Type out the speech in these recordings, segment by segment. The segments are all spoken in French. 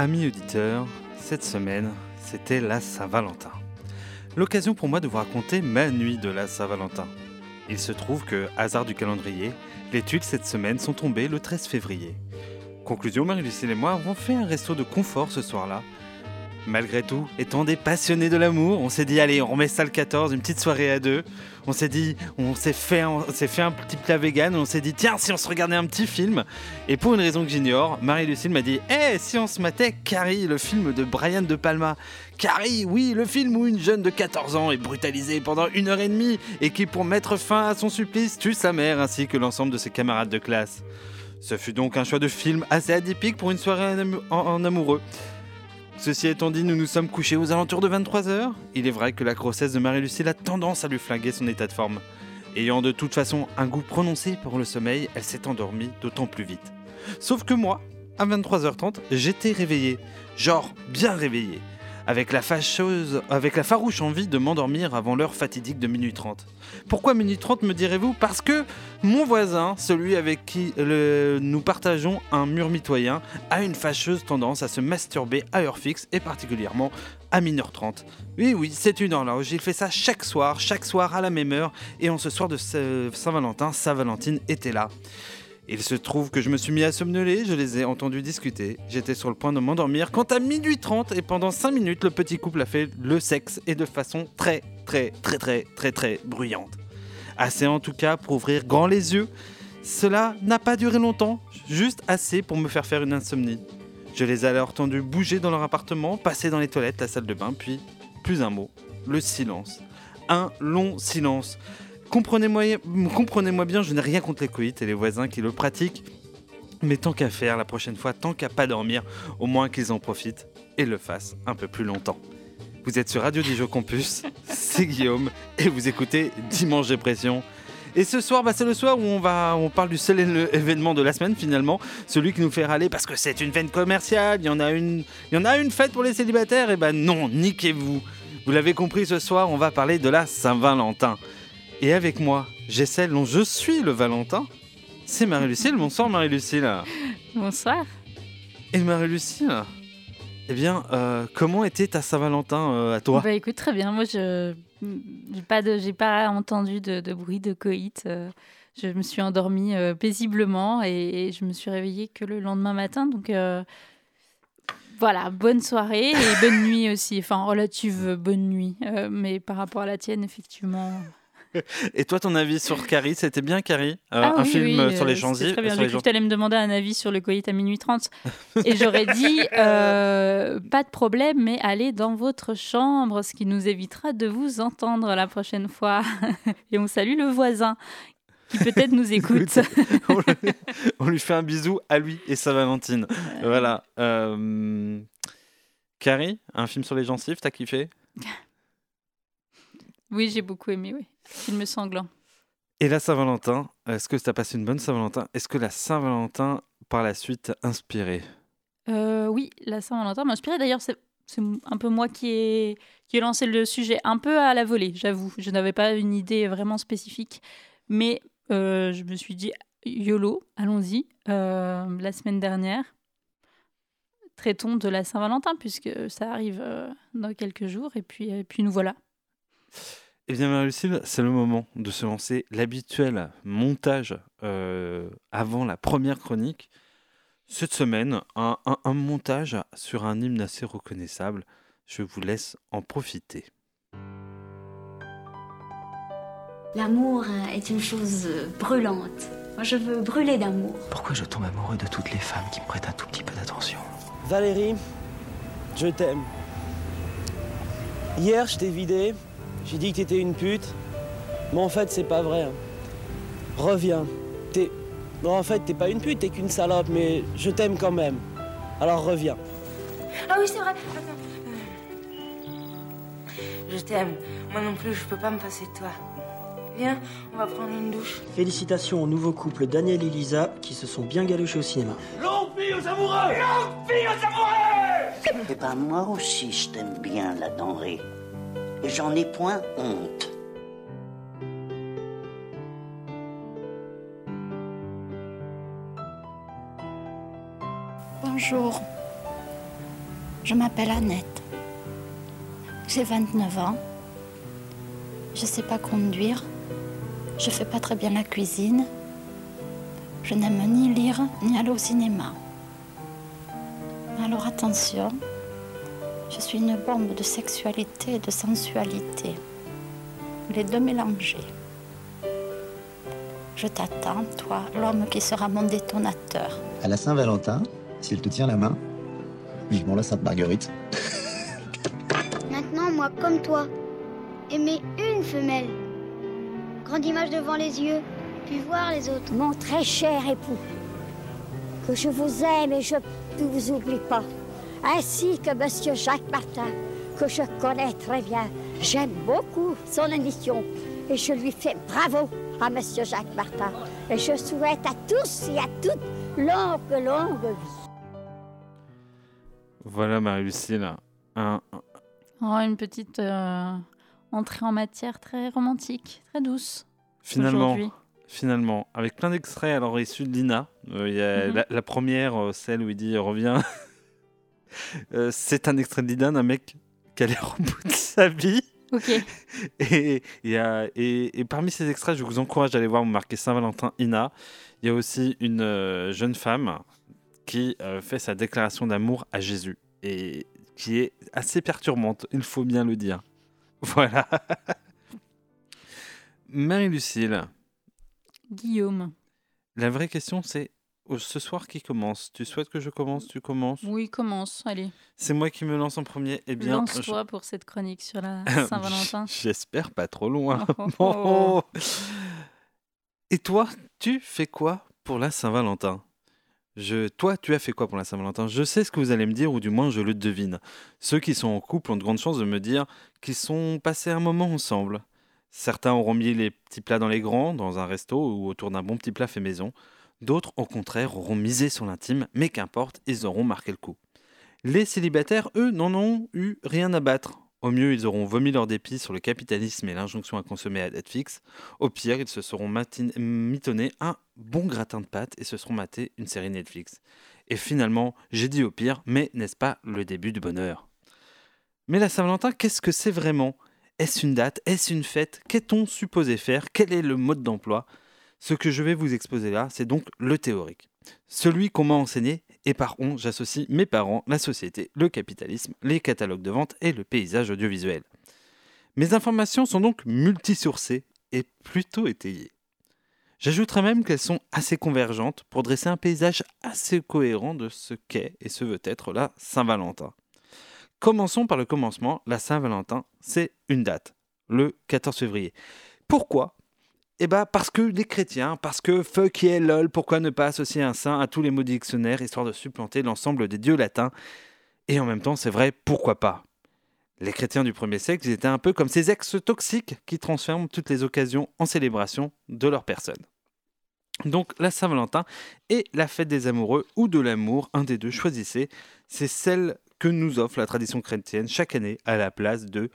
Amis auditeurs, cette semaine, c'était la Saint-Valentin. L'occasion pour moi de vous raconter ma nuit de la Saint-Valentin. Il se trouve que, hasard du calendrier, les tuiles cette semaine sont tombées le 13 février. Conclusion, Marie-Lucille et moi avons fait un resto de confort ce soir-là. Malgré tout, étant des passionnés de l'amour, on s'est dit allez, on remet ça le 14, une petite soirée à deux. On s'est dit, on s'est fait, on s'est fait un petit plat vegan. On s'est dit tiens, si on se regardait un petit film. Et pour une raison que j'ignore, Marie-Lucille m'a dit Eh, si on se matait Carrie, le film de Brian De Palma. Carrie, oui, le film où une jeune de 14 ans est brutalisée pendant une heure et demie et qui, pour mettre fin à son supplice, tue sa mère ainsi que l'ensemble de ses camarades de classe. Ce fut donc un choix de film assez atypique pour une soirée en amoureux. Ceci étant dit, nous nous sommes couchés aux alentours de 23h. Il est vrai que la grossesse de Marie-Lucille a tendance à lui flinguer son état de forme. Ayant de toute façon un goût prononcé pour le sommeil, elle s'est endormie d'autant plus vite. Sauf que moi, à 23h30, j'étais réveillé. Genre bien réveillé. Avec la fâcheuse, avec la farouche envie de m'endormir avant l'heure fatidique de minuit 30. Pourquoi minuit 30 me direz-vous? Parce que mon voisin, celui avec qui nous partageons un mur mitoyen, a une fâcheuse tendance à se masturber à heure fixe et particulièrement à 1h30. Oui, oui, c'est une horloge. Il fait ça chaque soir, chaque soir à la même heure. Et en ce soir de Sa- Saint-Valentin, Saint-Valentine était là. Il se trouve que je me suis mis à somnoler, je les ai entendus discuter. J'étais sur le point de m'endormir quand à minuit 30 et pendant 5 minutes, le petit couple a fait le sexe et de façon très, très, très, très, très, très bruyante. Assez en tout cas pour ouvrir grand les yeux. Cela n'a pas duré longtemps, juste assez pour me faire faire une insomnie. Je les ai alors entendus bouger dans leur appartement, passer dans les toilettes, la salle de bain, puis, plus un mot, le silence. Un long silence. Comprenez-moi comprenez-moi bien, je n'ai rien contre les coïts et les voisins qui le pratiquent. Mais tant qu'à faire, la prochaine fois, tant qu'à pas dormir, au moins qu'ils en profitent et le fassent un peu plus longtemps. Vous êtes sur Radio Dijon Campus, c'est Guillaume, et vous écoutez Dimanche Dépression. Et ce soir, bah, c'est le soir où on, va, on parle du seul événement de la semaine finalement, celui qui nous fait râler parce que c'est une veine commerciale, il y en a une, y en a une fête pour les célibataires, et ben non, niquez-vous. Vous l'avez compris, ce soir, on va parler de la Saint-Valentin. Et avec moi, j'ai celle dont je suis le Valentin. C'est Marie-Lucille. Bonsoir Marie-Lucille. Bonsoir. Et Marie-Lucille, eh bien, euh, comment était ta Saint-Valentin euh, à toi? Bah écoute, très bien. Moi, je j'ai pas de, pas entendu de, de bruit de coït. euh, Je me suis endormie euh, paisiblement et, et je me suis réveillée que le lendemain matin. Donc euh, voilà, bonne soirée et bonne nuit aussi. Enfin, relative bonne nuit. Euh, mais par rapport à la tienne, effectivement. Et toi, ton avis sur Carrie, c'était bien Carrie Euh, Ah Un oui, film oui, euh, sur les euh, gens c'est très bien. J'ai cru gens- que tu allais me demander un avis sur le coït à minuit 30. Et j'aurais dit, euh, pas de problème, mais allez dans votre chambre, ce qui nous évitera de vous entendre la prochaine fois. Et on salue le voisin qui peut-être nous écoute. on, lui, on lui fait un bisou à lui et sa Valentine. Voilà. Euh, Carrie, un film sur les gencives, t'as kiffé? Oui, j'ai beaucoup aimé, oui. Film sanglant. Et la Saint-Valentin, est-ce que tu as passé une bonne Saint-Valentin? Est-ce que la Saint-Valentin, par la suite, inspiré Euh, oui, la Saint-Valentin m'a inspiré. D'ailleurs, c'est un peu moi qui ai, qui ai lancé le sujet un peu à la volée, j'avoue. Je n'avais pas une idée vraiment spécifique. Mais euh, je me suis dit, YOLO, allons-y. Euh, la semaine dernière, traitons de la Saint-Valentin, puisque ça arrive dans quelques jours. Et puis, et puis nous voilà. Eh bien, Marie-Lucille, c'est le moment de se lancer l'habituel montage euh, avant la première chronique. Cette semaine, un, un- un montage sur un hymne assez reconnaissable. Je vous laisse en profiter. L'amour est une chose brûlante. Moi, je veux brûler d'amour. Pourquoi je tombe amoureux de toutes les femmes qui me prêtent un tout petit peu d'attention? Valérie, je t'aime. Hier, je t'ai vidé. J'ai dit que t'étais une pute. Mais en fait, c'est pas vrai. hein. Reviens. T'es. Non, en fait, t'es pas une pute, t'es qu'une salope, mais je t'aime quand même. Alors reviens. Ah oui, c'est vrai. Attends. Je t'aime. Moi non plus, je peux pas me passer de toi. Viens, on va prendre une douche. Félicitations au nouveau couple Daniel et Lisa qui se sont bien galochés au cinéma. Longue vie aux amoureux Longue vie aux amoureux Eh ben moi aussi je t'aime bien la denrée. J'en ai point honte. Bonjour, je m'appelle Annette. J'ai 29 ans. Je ne sais pas conduire. Je fais pas très bien la cuisine. Je n'aime ni lire ni aller au cinéma. Alors attention, je suis une bombe de sexualité et de sensualité. Les deux mélangés. Je t'attends, toi, l'homme qui sera mon détonateur. À la Saint-Valentin, si elle te tient la main, vivement la Sainte Marguerite. Maintenant, moi, comme toi, aimer une femelle. Grande image devant les yeux, puis voir les autres. Mon très cher époux, que je vous aime et je ne vous oublie pas, ainsi que Monsieur Jacques Martin, que je connais très bien. J'aime beaucoup son émission et je lui fais bravo à Monsieur Jacques Martin. Et je souhaite à tous et à toutes longue, longue vie. Voilà Marie-Lucille, un, Oh, une petite euh, entrée en matière très romantique, très douce. Finalement, finalement, avec plein d'extraits alors issus de Lina. Euh, il y a Mhm. la, la première, euh, celle où il dit reviens. Euh, c'est un extrait de Lina d'un mec qui a l'air au bout de sa vie. Ok. Et, a- et, et parmi ces extraits, je vous encourage à aller voir, vous marquez Saint-Valentin Ina. Il y a aussi une euh, jeune femme qui euh, fait sa déclaration d'amour à Jésus et qui est assez perturbante, il faut bien le dire. Voilà. Marie-Lucille, Guillaume. la vraie question c'est ce soir qui commence Tu souhaites que je commence? Tu commences? Oui, commence, allez. C'est moi qui me lance en premier. Eh bien, Lance-toi pour cette chronique sur la Saint-Valentin. J'espère pas trop loin. Oh, oh, oh. Oh. Et toi, tu fais quoi pour la Saint-Valentin? Je, toi, tu as fait quoi pour la Saint-Valentin? Je sais ce que vous allez me dire, ou du moins je le devine. Ceux qui sont en couple ont de grandes chances de me dire qu'ils sont passés un moment ensemble. Certains auront mis les petits plats dans les grands, dans un resto ou autour d'un bon petit plat fait maison. D'autres, au contraire, auront misé sur l'intime, mais qu'importe, ils auront marqué le coup. Les célibataires, eux, n'en ont eu rien à battre. Au mieux, ils auront vomi leur dépit sur le capitalisme et l'injonction à consommer à date fixe. Au pire, ils se seront mitonnés un bon gratin de pâtes et se seront matés une série Netflix. Et finalement, j'ai dit au pire, mais n'est-ce pas le début du bonheur? Mais la Saint-Valentin, qu'est-ce que c'est vraiment? Est-ce une date? Est-ce une fête? Qu'est-on supposé faire? Quel est le mode d'emploi? Ce que je vais vous exposer là, c'est donc le théorique. Celui qu'on m'a enseigné, et par on, j'associe mes parents, la société, le capitalisme, les catalogues de vente et le paysage audiovisuel. Mes informations sont donc multisourcées et plutôt étayées. J'ajouterais même qu'elles sont assez convergentes pour dresser un paysage assez cohérent de ce qu'est et ce veut être la Saint-Valentin. Commençons par le commencement, la Saint-Valentin, c'est une date, le 14 février. Pourquoi eh ben parce que les chrétiens, parce que fuck yeah lol, pourquoi ne pas associer un saint à tous les mots du dictionnaire histoire de supplanter l'ensemble des dieux latins Et en même temps, c'est vrai, pourquoi pas? Les chrétiens du premier siècle, ils étaient un peu comme ces ex toxiques qui transforment toutes les occasions en célébration de leur personne. Donc la Saint-Valentin est la fête des amoureux ou de l'amour, un des deux, choisissez. C'est celle que nous offre la tradition chrétienne chaque année à la place de...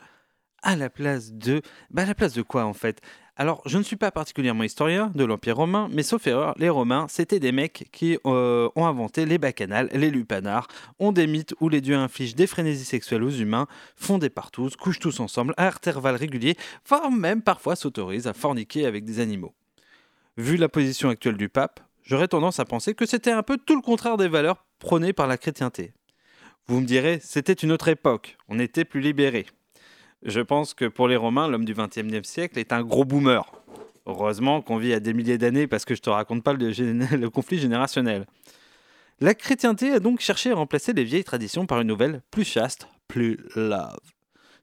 À la place de... Bah à la place de quoi en fait? Alors, je ne suis pas particulièrement historien de l'Empire romain, mais sauf erreur, les Romains, c'était des mecs qui euh, ont inventé les bacchanales, les lupanars, ont des mythes où les dieux infligent des frénésies sexuelles aux humains, font des partous, couchent tous ensemble à intervalles réguliers, voire même parfois s'autorisent à forniquer avec des animaux. Vu la position actuelle du pape, j'aurais tendance à penser que c'était un peu tout le contraire des valeurs prônées par la chrétienté. Vous me direz, c'était une autre époque, on était plus libérés. Je pense que pour les Romains, l'homme du XXe siècle est un gros boomer. Heureusement qu'on vit à des milliers d'années parce que je te raconte pas le, le conflit générationnel. La chrétienté a donc cherché à remplacer les vieilles traditions par une nouvelle plus chaste, plus love.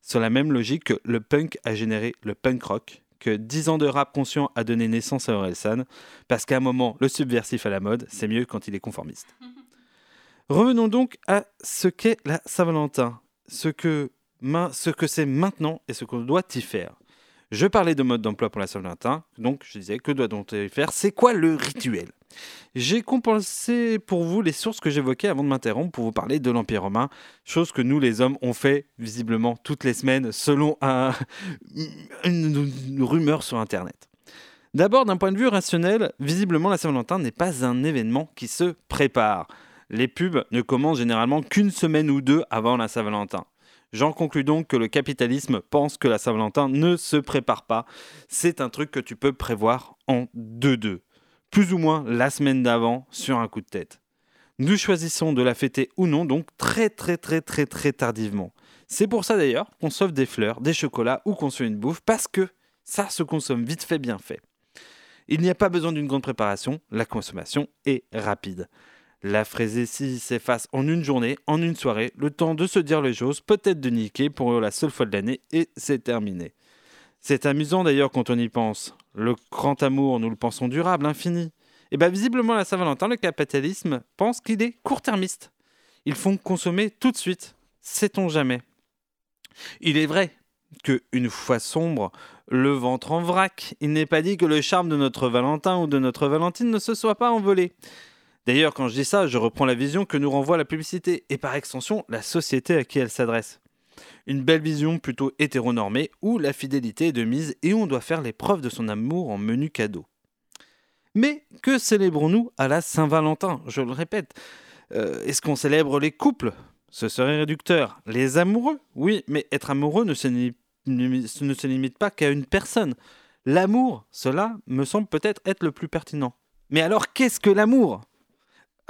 Sur la même logique que le punk a généré le punk rock, que 10 ans de rap conscient a donné naissance à Orelsan, parce qu'à un moment, le subversif à la mode, c'est mieux quand il est conformiste. Revenons donc à ce qu'est la Saint-Valentin, ce que ce que c'est maintenant et ce qu'on doit y faire. Je parlais de mode d'emploi pour la Saint-Valentin, donc je disais que doit-on faire? C'est quoi le rituel? J'ai compensé pour vous les sources que j'évoquais avant de m'interrompre pour vous parler de l'Empire romain, chose que nous les hommes on fait visiblement toutes les semaines selon un, une, une rumeur sur Internet. D'abord, d'un point de vue rationnel, visiblement la Saint-Valentin n'est pas un événement qui se prépare. Les pubs ne commencent généralement qu'une semaine ou deux avant la Saint-Valentin. J'en conclus donc que le capitalisme pense que la Saint-Valentin ne se prépare pas. C'est un truc que tu peux prévoir en deux-deux. Plus ou moins la semaine d'avant sur un coup de tête. Nous choisissons de la fêter ou non, donc très très très très très tardivement. C'est pour ça d'ailleurs qu'on sauve des fleurs, des chocolats ou qu'on se une bouffe, parce que ça se consomme vite fait, bien fait. Il n'y a pas besoin d'une grande préparation, la consommation est rapide. La frésétie s'efface en une journée, en une soirée, le temps de se dire les choses, peut-être de niquer pour la seule fois de l'année, et c'est terminé. C'est amusant d'ailleurs quand on y pense. Le grand amour, nous le pensons durable, infini. Et bien visiblement, la Saint-Valentin, le capitalisme pense qu'il est court-termiste. Ils font consommer tout de suite. Sait-on jamais Il est vrai que une fois sombre, le ventre en vrac, il n'est pas dit que le charme de notre Valentin ou de notre Valentine ne se soit pas envolé. D'ailleurs, quand je dis ça, je reprends la vision que nous renvoie la publicité et par extension la société à qui elle s'adresse. Une belle vision plutôt hétéronormée où la fidélité est de mise et on doit faire les preuves de son amour en menu cadeau. Mais que célébrons-nous à la Saint-Valentin? Je le répète. Euh, est-ce qu'on célèbre les couples? Ce serait réducteur. Les amoureux? Oui, mais être amoureux ne se limite pas qu'à une personne. L'amour, cela me semble peut-être être le plus pertinent. Mais alors, qu'est-ce que l'amour?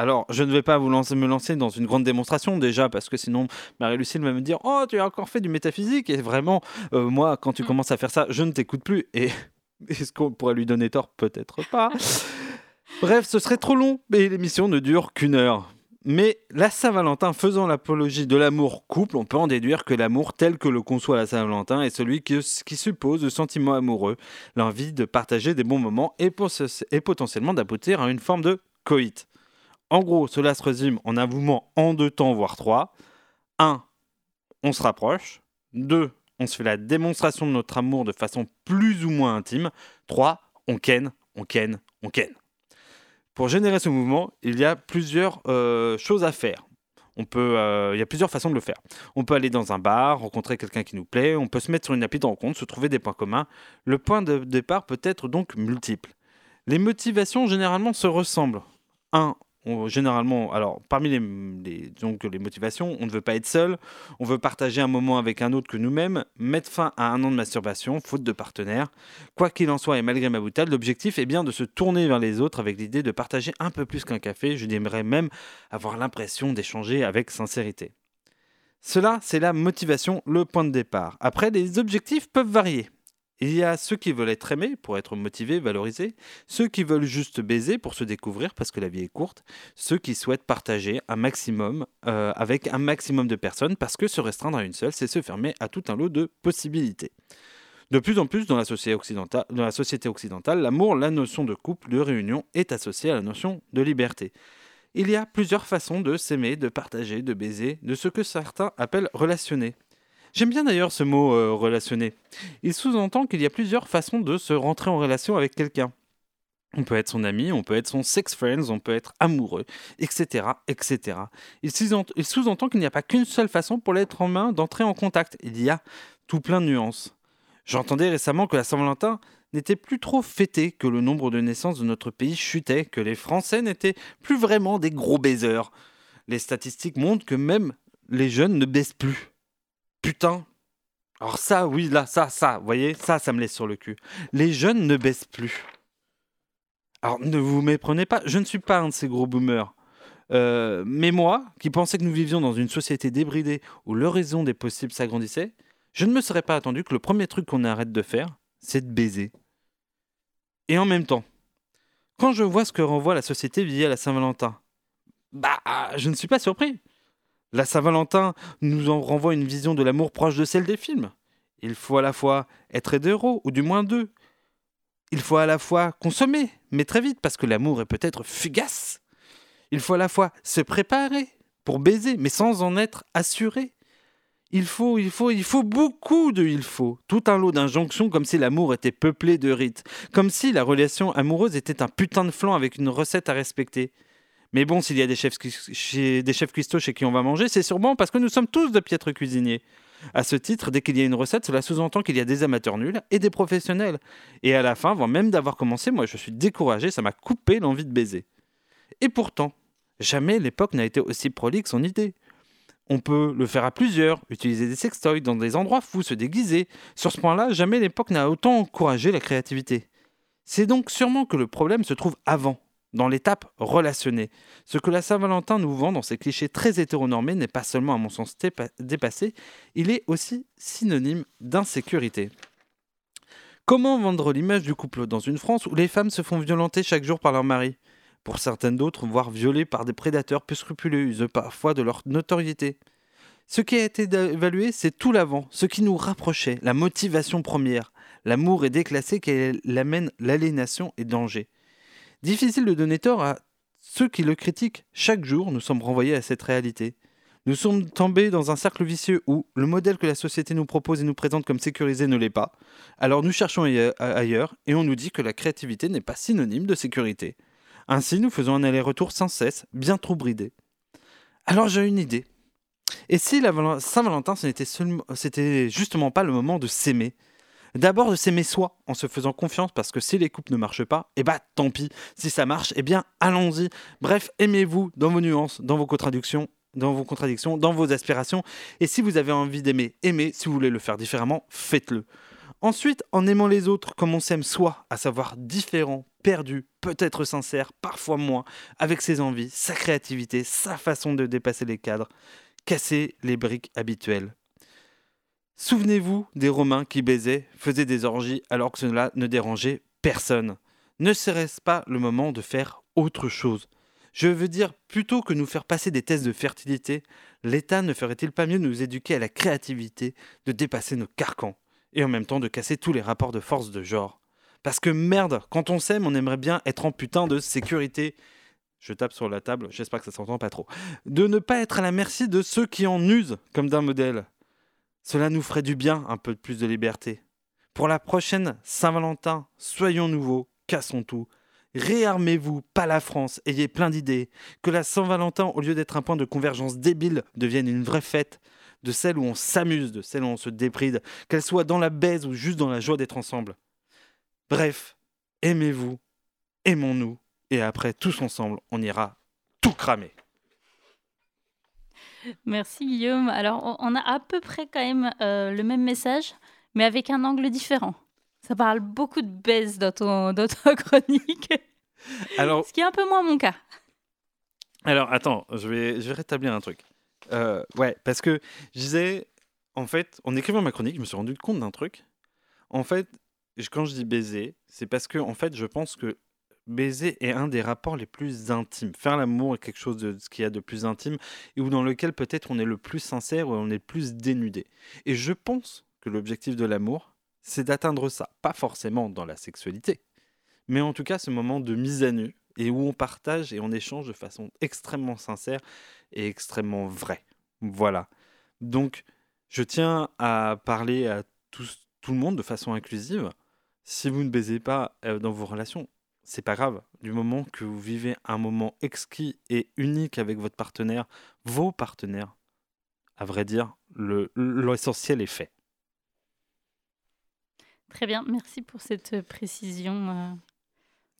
Alors, je ne vais pas vous lancer, me lancer dans une grande démonstration déjà, parce que sinon Marie-Lucille va me dire Oh, tu as encore fait du métaphysique Et vraiment, euh, moi, quand tu mm. commences à faire ça, je ne t'écoute plus. Et est-ce qu'on pourrait lui donner tort? Peut-être pas. Bref, ce serait trop long, et l'émission ne dure qu'une heure. Mais la Saint-Valentin faisant l'apologie de l'amour couple, on peut en déduire que l'amour tel que le conçoit la Saint-Valentin est celui qui, qui, suppose le sentiment amoureux, l'envie de partager des bons moments et, et potentiellement d'aboutir à une forme de coït. En gros, cela se résume en un mouvement en deux temps, voire trois. 1. On se rapproche. 2. On se fait la démonstration de notre amour de façon plus ou moins intime. 3. On ken, on ken, on ken. Pour générer ce mouvement, il y a plusieurs euh, choses à faire. Euh, il y a plusieurs façons de le faire. On peut aller dans un bar, rencontrer quelqu'un qui nous plaît, on peut se mettre sur une appli de rencontre, se trouver des points communs. Le point de départ peut être donc multiple. Les motivations généralement se ressemblent. 1 généralement, alors parmi les, les motivations, on ne veut pas être seul, on veut partager un moment avec un autre que nous-mêmes, mettre fin à un an de masturbation, faute de partenaire. Quoi qu'il en soit, et malgré ma boutade, l'objectif est bien de se tourner vers les autres avec l'idée de partager un peu plus qu'un café, je dirais même avoir l'impression d'échanger avec sincérité. Cela, c'est la motivation, le point de départ. Après, les objectifs peuvent varier. Il y a ceux qui veulent être aimés pour être motivés, valorisés, ceux qui veulent juste baiser pour se découvrir parce que la vie est courte, ceux qui souhaitent partager un maximum euh, avec un maximum de personnes parce que se restreindre à une seule, c'est se fermer à tout un lot de possibilités. De plus en plus dans la société occidentale, dans la société occidentale, l'amour, la notion de couple, de réunion est associée à la notion de liberté. Il y a plusieurs façons de s'aimer, de partager, de baiser, de ce que certains appellent relationner. J'aime bien d'ailleurs ce mot euh, relationner. Il sous-entend qu'il y a plusieurs façons de se rentrer en relation avec quelqu'un. On peut être son ami, on peut être son sex friends, on peut être amoureux, etc. etc. Il sous-entend qu'il n'y a pas qu'une seule façon pour l'être humain d'entrer en contact. Il y a tout plein de nuances. J'entendais récemment que la Saint-Valentin n'était plus trop fêtée, que le nombre de naissances de notre pays chutait, que les Français n'étaient plus vraiment des gros baiseurs. Les statistiques montrent que même les jeunes ne baissent plus. Putain. Alors ça, oui, là, ça, ça, vous voyez, ça, ça me laisse sur le cul. Les jeunes ne baissent plus. Alors ne vous méprenez pas, je ne suis pas un de ces gros boomers. Euh, mais moi, qui pensais que nous vivions dans une société débridée où l'horizon des possibles s'agrandissait, je ne me serais pas attendu que le premier truc qu'on arrête de faire, c'est de baiser. Et en même temps, quand je vois ce que renvoie la société via la Saint-Valentin, bah, je ne suis pas surpris. La Saint-Valentin nous en renvoie une vision de l'amour proche de celle des films. Il faut à la fois être hétéro, ou du moins deux. Il faut à la fois consommer, mais très vite, parce que l'amour est peut-être fugace. Il faut à la fois se préparer pour baiser, mais sans en être assuré. Il faut, il faut, il faut beaucoup de il faut. Tout un lot d'injonctions comme si l'amour était peuplé de rites. Comme si la relation amoureuse était un putain de flanc avec une recette à respecter. Mais bon, s'il y a des chefs, des chefs chez qui on va manger, c'est sûrement parce que nous sommes tous de piètres cuisiniers. À ce titre, dès qu'il y a une recette, cela sous-entend qu'il y a des amateurs nuls et des professionnels. Et à la fin, avant même d'avoir commencé, moi je suis découragé, ça m'a coupé l'envie de baiser. Et pourtant, jamais l'époque n'a été aussi prolixe en idée. On peut le faire à plusieurs, utiliser des sextoys dans des endroits fous, se déguiser. Sur ce point-là, jamais l'époque n'a autant encouragé la créativité. C'est donc sûrement que le problème se trouve avant, dans l'étape relationnée. Ce que la Saint-Valentin nous vend dans ses clichés très hétéronormés n'est pas seulement à mon sens dépassé, il est aussi synonyme d'insécurité. Comment vendre l'image du couple dans une France où les femmes se font violenter chaque jour par leur mari? Pour certaines d'autres, voire violées par des prédateurs peu scrupuleux, usent parfois de leur notoriété. Ce qui a été évalué, c'est tout l'avant, ce qui nous rapprochait, la motivation première. L'amour est déclassé il amène l'aliénation et danger. Difficile de donner tort à ceux qui le critiquent. Chaque jour, nous sommes renvoyés à cette réalité. Nous sommes tombés dans un cercle vicieux où le modèle que la société nous propose et nous présente comme sécurisé ne l'est pas. Alors nous cherchons ailleurs et on nous dit que la créativité n'est pas synonyme de sécurité. Ainsi, nous faisons un aller-retour sans cesse, bien trop bridé. Alors j'ai une idée. Et si la Saint-Valentin, ce n'était justement pas le moment de s'aimer? D'abord de s'aimer soi, en se faisant confiance, parce que si les couples ne marchent pas, eh bah tant pis. Si ça marche, eh bien allons-y. Bref, aimez-vous dans vos nuances, dans vos contradictions, dans vos contradictions, dans vos aspirations. Et si vous avez envie d'aimer, aimez. Si vous voulez le faire différemment, faites-le. Ensuite, en aimant les autres comme on s'aime soi, à savoir différent, perdu, peut-être sincère, parfois moins, avec ses envies, sa créativité, sa façon de dépasser les cadres, casser les briques habituelles. Souvenez-vous des Romains qui baisaient, faisaient des orgies alors que cela ne dérangeait personne. Ne serait-ce pas le moment de faire autre chose? Je veux dire, plutôt que nous faire passer des tests de fertilité, l'État ne ferait-il pas mieux de nous éduquer à la créativité, de dépasser nos carcans et en même temps de casser tous les rapports de force de genre? Parce que merde, quand on s'aime, on aimerait bien être en putain de sécurité. Je tape sur la table, j'espère que ça s'entend pas trop. De ne pas être à la merci de ceux qui en usent comme d'un modèle. Cela nous ferait du bien, un peu plus de liberté. Pour la prochaine Saint-Valentin, soyons nouveaux, cassons tout. Réarmez-vous, pas la France, ayez plein d'idées. Que la Saint-Valentin, au lieu d'être un point de convergence débile, devienne une vraie fête de celle où on s'amuse, de celle où on se dépride, qu'elle soit dans la baise ou juste dans la joie d'être ensemble. Bref, aimez-vous, aimons-nous, et après, tous ensemble, on ira tout cramer. Merci Guillaume. Alors, on a à peu près quand même euh, le même message, mais avec un angle différent. Ça parle beaucoup de baise dans ton, dans chronique. Alors, Ce qui est un peu moins mon cas. Alors, attends, je vais, je vais rétablir un truc. Euh, ouais, parce que je disais, en fait, en écrivant ma chronique, je me suis rendu compte d'un truc. En fait, quand je dis baiser, c'est parce que, en fait, je pense que baiser est un des rapports les plus intimes. Faire l'amour est quelque chose de ce qu'il y a de plus intime et où dans lequel peut-être on est le plus sincère ou on est le plus dénudé. Et je pense que l'objectif de l'amour, c'est d'atteindre ça. Pas forcément dans la sexualité, mais en tout cas ce moment de mise à nu et où on partage et on échange de façon extrêmement sincère et extrêmement vraie. Voilà. Donc, je tiens à parler à tout le monde de façon inclusive. Si vous ne baisez pas euh, dans vos relations, c'est pas grave. Du moment que vous vivez un moment exquis et unique avec votre partenaire, vos partenaires, à vrai dire, l'essentiel est fait. Très bien, merci pour cette précision. Euh,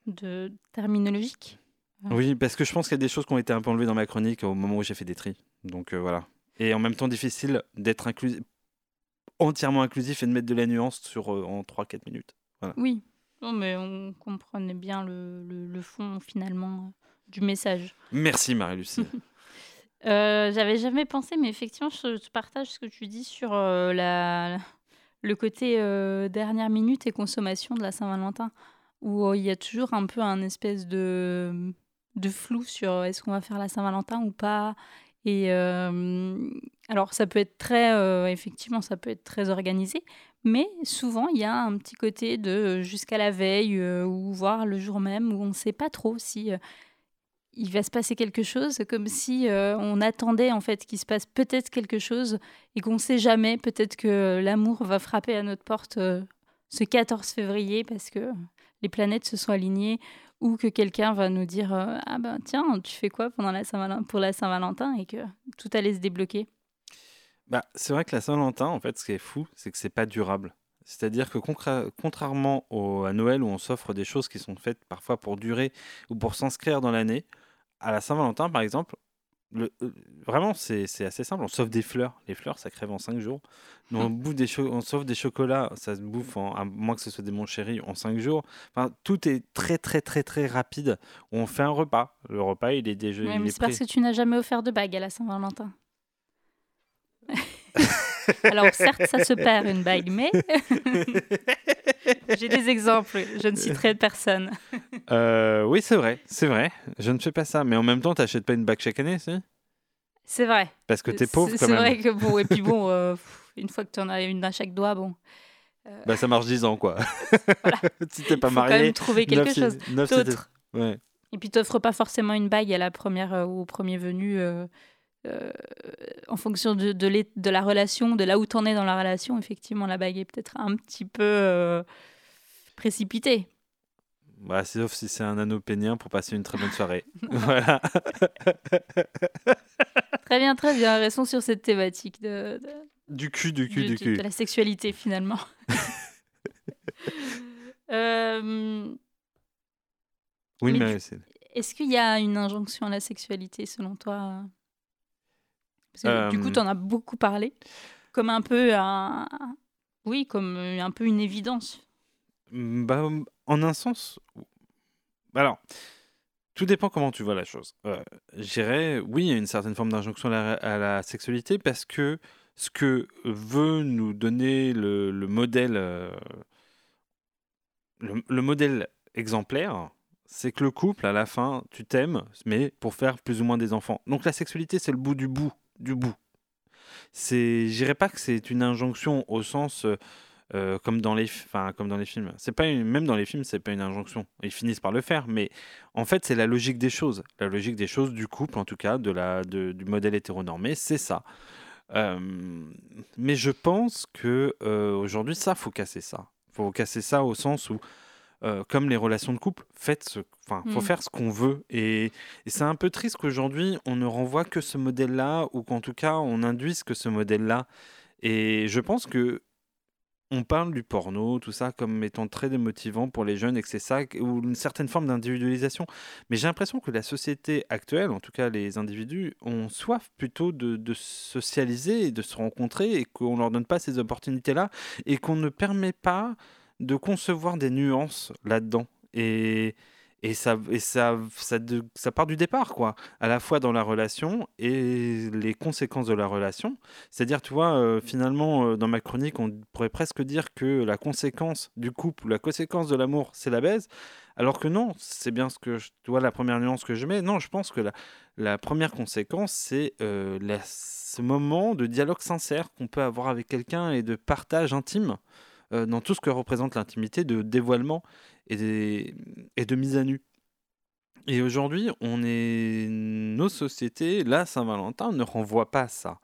de terminologique. Oui, parce que je pense qu'il y a des choses qui ont été un peu enlevées dans ma chronique au moment où j'ai fait des tris. Donc euh, voilà. Et en même temps, difficile d'être inclusif, entièrement inclusif et de mettre de la nuance sur, euh, en 3-4 minutes. Oui, non, mais on comprenait bien le, le, fond finalement du message. Merci Marie-Lucie. euh, J'avais jamais pensé, mais effectivement, je, partage ce que tu dis sur euh, la, le côté dernière minute et consommation de la Saint-Valentin où il y a toujours un peu un espèce de, de flou sur est-ce qu'on va faire la Saint-Valentin ou pas? Et alors, ça peut être très, effectivement, ça peut être très organisé, mais souvent, il y a un petit côté de jusqu'à la veille ou voire le jour même où on ne sait pas trop si il va se passer quelque chose, comme si euh, on attendait en fait qu'il se passe peut-être quelque chose et qu'on ne sait jamais. Peut-être que l'amour va frapper à notre porte euh, ce 14 février parce que les planètes se sont alignées ou que quelqu'un va nous dire euh, ah ben tiens tu fais quoi pendant la Saint pour la Saint-Valentin? et que tout allait se débloquer. Bah, c'est vrai que la Saint-Valentin, en fait, ce qui est fou, c'est que c'est pas durable. C'est-à-dire que contrairement au, à Noël où on s'offre des choses qui sont faites parfois pour durer ou pour s'inscrire dans l'année, à la Saint-Valentin, par exemple, le, euh, vraiment, c'est assez simple. On s'offre des fleurs. Les fleurs, ça crève en 5 jours. On, bouffe des on s'offre des chocolats. Ça se bouffe, en, à moins que ce soit des mon chéri, en 5 jours. Enfin, tout est très, très, très, très rapide. On fait un repas. Le repas, il est déjà. Oui, mais c'est parce que tu n'as jamais offert de bague à la Saint-Valentin. Alors certes, ça se perd une bague, mais j'ai des exemples. Je ne citerai personne. Euh, oui, c'est vrai, c'est vrai. Je ne fais pas ça, mais en même temps, tu n'achètes pas une bague chaque année, si C'est vrai. Parce que tu es pauvre quand même. C'est vrai que bon, et puis bon, euh, une fois que tu en as une à chaque doigt, bon. Euh, bah, ça marche 10 ans, quoi. Voilà. si t'es pas faut marié. quand même trouver quelque chose d'autre. Ouais. Et puis, t'offres pas forcément une bague à la première ou au premier venu. Euh, en fonction de, de, de, la relation, de là où tu en es dans la relation, effectivement, la bague est peut-être un petit peu euh, précipitée. Bah, sauf si c'est un anneau pénien pour passer une très bonne soirée. voilà. très bien, très bien. Restons sur cette thématique de, du cul, du cul, du, cul. De la sexualité, finalement. euh... Oui, mais, Est-ce qu'il y a une injonction à la sexualité, selon toi? Parce que, du coup, euh. tu en as beaucoup parlé, comme un peu un... Oui, comme un peu une évidence. Bah, en un sens... Alors, tout dépend comment tu vois la chose. Euh, J'irais, oui, il y a une certaine forme d'injonction à, la sexualité parce que ce que veut nous donner le, modèle, euh, le, modèle exemplaire, c'est que le couple, à la fin, tu t'aimes, mais pour faire plus ou moins des enfants. Donc la sexualité, c'est le bout du bout du bout. C'est, j'irais pas que c'est une injonction au sens euh, euh, comme dans les, comme dans les films. C'est pas une, même dans les films, c'est pas une injonction. Ils finissent par le faire, mais en fait, c'est la logique des choses. La logique des choses du couple, en tout cas, de la, de, du modèle hétéronormé, c'est ça. Euh, mais je pense que aujourd'hui, ça, faut casser ça. Faut casser ça au sens où euh, comme les relations de couple, faites ce, enfin, faut mm. faire ce qu'on veut. Et, c'est un peu triste qu'aujourd'hui on ne renvoie que ce modèle-là, ou qu'en tout cas on induise que ce modèle-là. Et je pense que on parle du porno, tout ça, comme étant très démotivant pour les jeunes et que c'est ça, ou une certaine forme d'individualisation. Mais j'ai l'impression que la société actuelle, en tout cas les individus, ont soif plutôt de, de socialiser et de se rencontrer et qu'on ne leur donne pas ces opportunités-là et qu'on ne permet pas de concevoir des nuances là-dedans. Et, et, ça, et ça, ça, ça, part du départ, quoi. À la fois dans la relation et les conséquences de la relation. C'est-à-dire, tu vois, euh, finalement, euh, dans ma chronique, on pourrait presque dire que la conséquence du couple, la conséquence de l'amour, c'est la baise. Alors que non, c'est bien ce que je, tu vois, la première nuance que je mets. Non, je pense que la, la première conséquence, c'est euh, ce moment de dialogue sincère qu'on peut avoir avec quelqu'un et de partage intime. Euh, dans tout ce que représente l'intimité, de dévoilement et, de mise à nu. Et aujourd'hui, on est nos sociétés, la Saint-Valentin ne renvoie pas ça.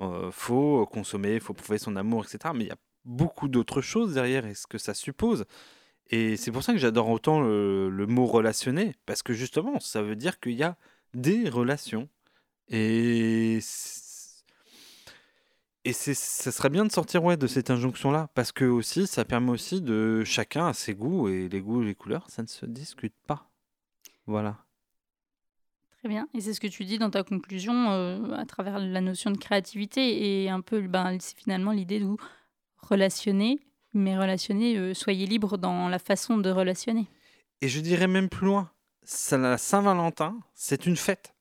Euh, faut consommer, faut prouver son amour, etc. Mais il y a beaucoup d'autres choses derrière et ce que ça suppose. Et c'est pour ça que j'adore autant le, le, mot relationner, parce que justement, ça veut dire qu'il y a des relations. Et et c'est, ça serait bien de sortir ouais, de cette injonction-là, parce que aussi, ça permet aussi de chacun à ses goûts, et les goûts et les couleurs, ça ne se discute pas. Voilà. Très bien. Et c'est ce que tu dis dans ta conclusion euh, à travers la notion de créativité et un peu, ben, c'est finalement l'idée de relationner, mais relationner, euh, soyez libre dans la façon de relationner. Et je dirais même plus loin, la Saint-Valentin, c'est une fête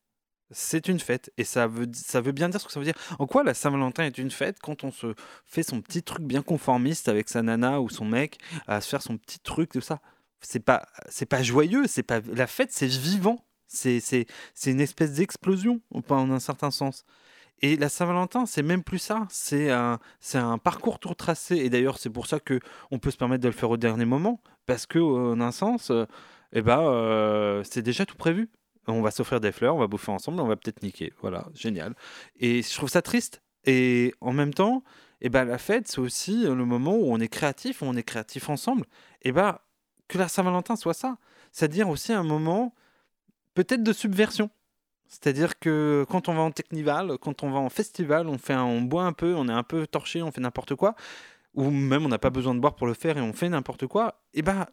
c'est une fête. Et ça veut, ça veut bien dire ce que ça veut dire. En quoi la Saint-Valentin est une fête quand on se fait son petit truc bien conformiste avec sa nana ou son mec, à se faire son petit truc, tout ça? C'est pas, c'est pas joyeux, c'est pas la fête, c'est vivant. C'est, une espèce d'explosion, en un certain sens. Et la Saint-Valentin, c'est même plus ça. C'est un, un parcours tout tracé. Et d'ailleurs, c'est pour ça que on peut se permettre de le faire au dernier moment, parce que en un sens, euh, eh ben, euh, c'est déjà tout prévu. On va s'offrir des fleurs, on va bouffer ensemble, on va peut-être niquer. Voilà, génial. Et je trouve ça triste. Et en même temps, et ben, la fête, c'est aussi le moment où on est créatif, où on est créatif ensemble. Et ben, que la Saint-Valentin soit ça. C'est-à-dire aussi un moment peut-être de subversion. C'est-à-dire que quand on va en technival, quand on va en festival, on, fait on boit un peu, on est un peu torché, on fait n'importe quoi, ou même on n'a pas besoin de boire pour le faire et on fait n'importe quoi, et ben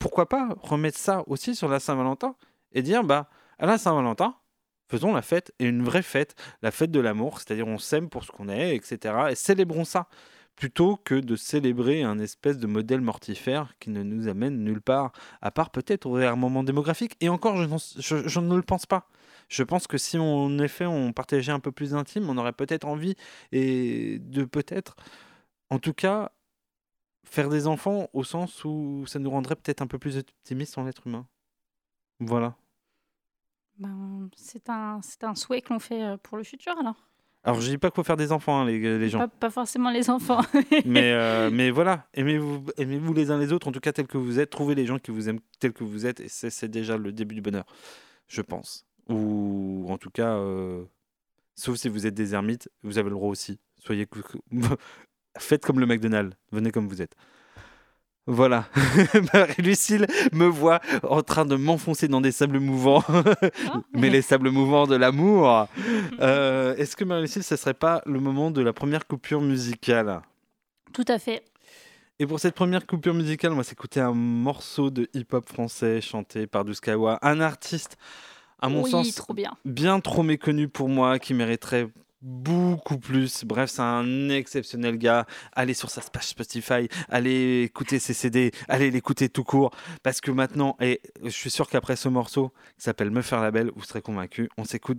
pourquoi pas remettre ça aussi sur la Saint-Valentin et dire bah à la Saint-Valentin, faisons la fête et une vraie fête, la fête de l'amour, c'est-à-dire on s'aime pour ce qu'on est, etc. Et célébrons ça plutôt que de célébrer un espèce de modèle mortifère qui ne nous amène nulle part, à part peut-être au réarmement démographique. Et encore, je, ne le pense pas. Je pense que si en effet on partageait un peu plus intime, on aurait peut-être envie et de peut-être, en tout cas, faire des enfants au sens où ça nous rendrait peut-être un peu plus optimistes en l'être humain. Voilà. C'est un, un souhait que l'on fait euh, pour le futur alors? Alors, je dis pas qu'il faut faire des enfants, hein, les, les, gens. Pas, forcément les enfants. mais, euh, mais voilà, aimez-vous aimez -vous les uns les autres, en tout cas tels que vous êtes. Trouvez les gens qui vous aiment tels que vous êtes, et c'est déjà le début du bonheur, je pense. Ou en tout cas, euh, sauf si vous êtes des ermites, vous avez le droit aussi. Soyez. Faites comme le McDonald's, venez comme vous êtes. Voilà. Marie-Lucille me voit en train de m'enfoncer dans des sables mouvants, mais les sables mouvants de l'amour. Euh, est-ce que Marie-Lucille, ce serait pas le moment de la première coupure musicale? Tout à fait. Et pour cette première coupure musicale, on va s'écouter un morceau de hip-hop français chanté par Duskawa, un artiste, à mon sens, trop bien. bien trop méconnu pour moi, qui mériterait beaucoup plus. Bref, c'est un exceptionnel gars. Allez sur sa page Spotify, allez écouter ses CD, allez l'écouter tout court. Parce que maintenant, et je suis sûr qu'après ce morceau qui s'appelle Me faire la belle, vous serez convaincu, on s'écoute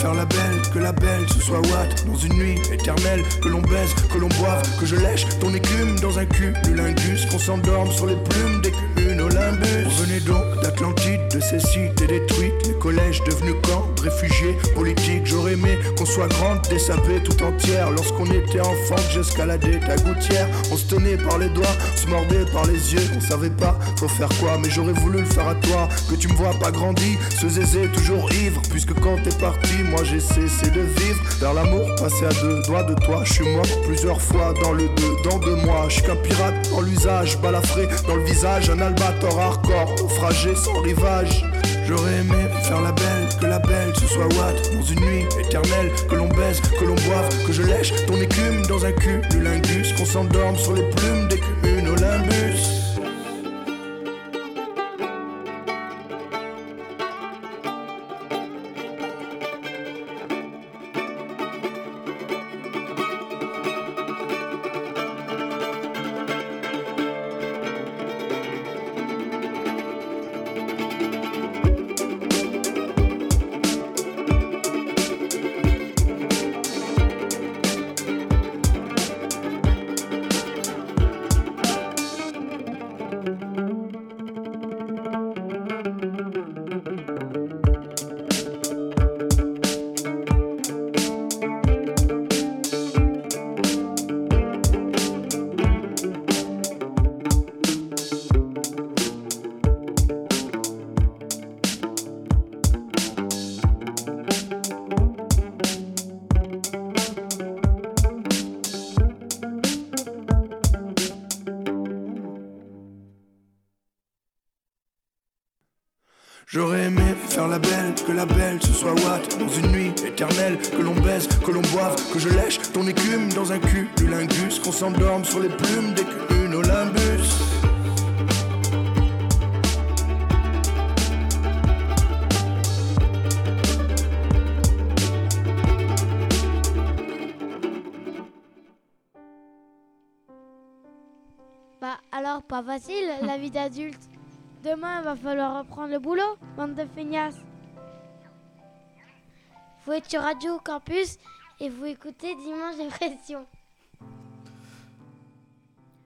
faire la belle, que la belle ce soit Watt dans une nuit éternelle, que l'on baise, que l'on boive, que je lèche ton écume dans un cul de lingus, qu'on s'endorme sur les plumes des communes Olympus. On venait donc d'Atlantide, de ces cités détruites, les collèges devenus camps réfugiés politiques. J'aurais aimé qu'on soit grande, dessapée tout entière. Lorsqu'on était enfant, j'escaladais ta gouttière. On se tenait par les doigts, se mordait par les yeux. On savait pas faut faire quoi, mais j'aurais voulu le faire à toi. Que tu me vois pas grandi, ce zézé toujours ivre. Puisque quand t'es parti, moi j'ai cessé de vivre. Vers l'amour, passé à deux doigts de toi. Je suis mort plusieurs fois dans le deux, dans deux mois. Je suis qu'un pirate dans l'usage, balafré dans le visage. Un albator hardcore, naufragé sans rivage. J'aurais aimé faire la belle, que la belle ce soit Watt dans une nuit éternelle, que l'on baise, que l'on boive, que je lèche ton écume dans un cul du lingus, qu'on s'endorme sur les plumes des communes Olympus. Que l'on baise, que l'on boive Que je lèche ton écume dans un cul du lingus Qu'on s'endorme sur les plumes des qu'une Olympus Bah alors pas facile la vie d'adulte. Demain, il va falloir reprendre le boulot, bande de feignasses. Vous êtes sur Radio Campus et vous écoutez Dimanche Dépression.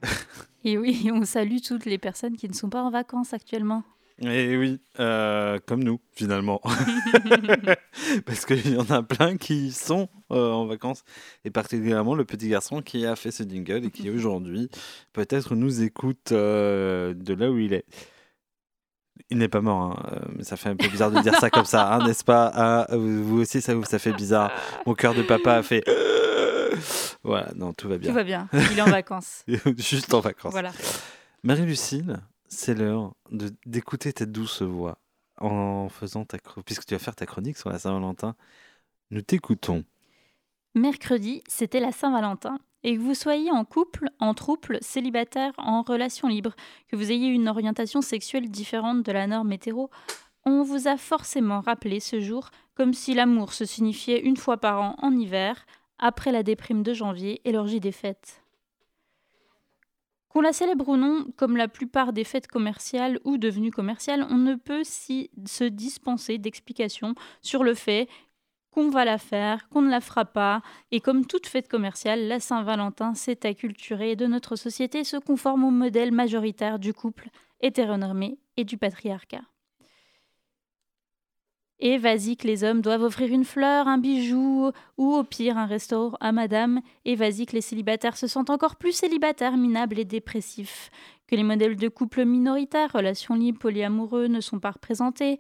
Et oui, on salue toutes les personnes qui ne sont pas en vacances actuellement. Et oui, euh, comme nous, finalement. Parce qu'il y en a plein qui sont euh, en vacances. Et particulièrement le petit garçon qui a fait ce jingle et qui aujourd'hui, peut-être, nous écoute euh, de là où il est. Il n'est pas mort, hein, euh, mais ça fait un peu bizarre de dire ça comme ça, hein, n'est-ce pas? Ah, Vous aussi, ça, ça fait bizarre. Mon cœur de papa a fait. Voilà, non, tout va bien. Tout va bien, il est en vacances. Juste en vacances. Voilà. Marie-Lucille, c'est l'heure de- d'écouter ta douce voix en faisant ta. Puisque tu vas faire ta chronique sur la Saint-Valentin, nous t'écoutons. Mercredi, c'était la Saint-Valentin. Et que vous soyez en couple, en trouble, célibataire, en relation libre, que vous ayez une orientation sexuelle différente de la norme hétéro, on vous a forcément rappelé ce jour comme si l'amour se signifiait une fois par an en hiver, après la déprime de janvier et l'orgie des fêtes. Qu'on la célèbre ou non, comme la plupart des fêtes commerciales ou devenues commerciales, on ne peut si se dispenser d'explications sur le fait qu'on va la faire, qu'on ne la fera pas, et comme toute fête commerciale, la Saint-Valentin s'est acculturée de notre société se conforme au modèle majoritaire du couple hétéronormé et du patriarcat. Et vas-y que les hommes doivent offrir une fleur, un bijou ou au pire un resto à madame. Et vas-y que les célibataires se sentent encore plus célibataires, minables et dépressifs. Que les modèles de couple minoritaires, relations libres, polyamoureux ne sont pas représentés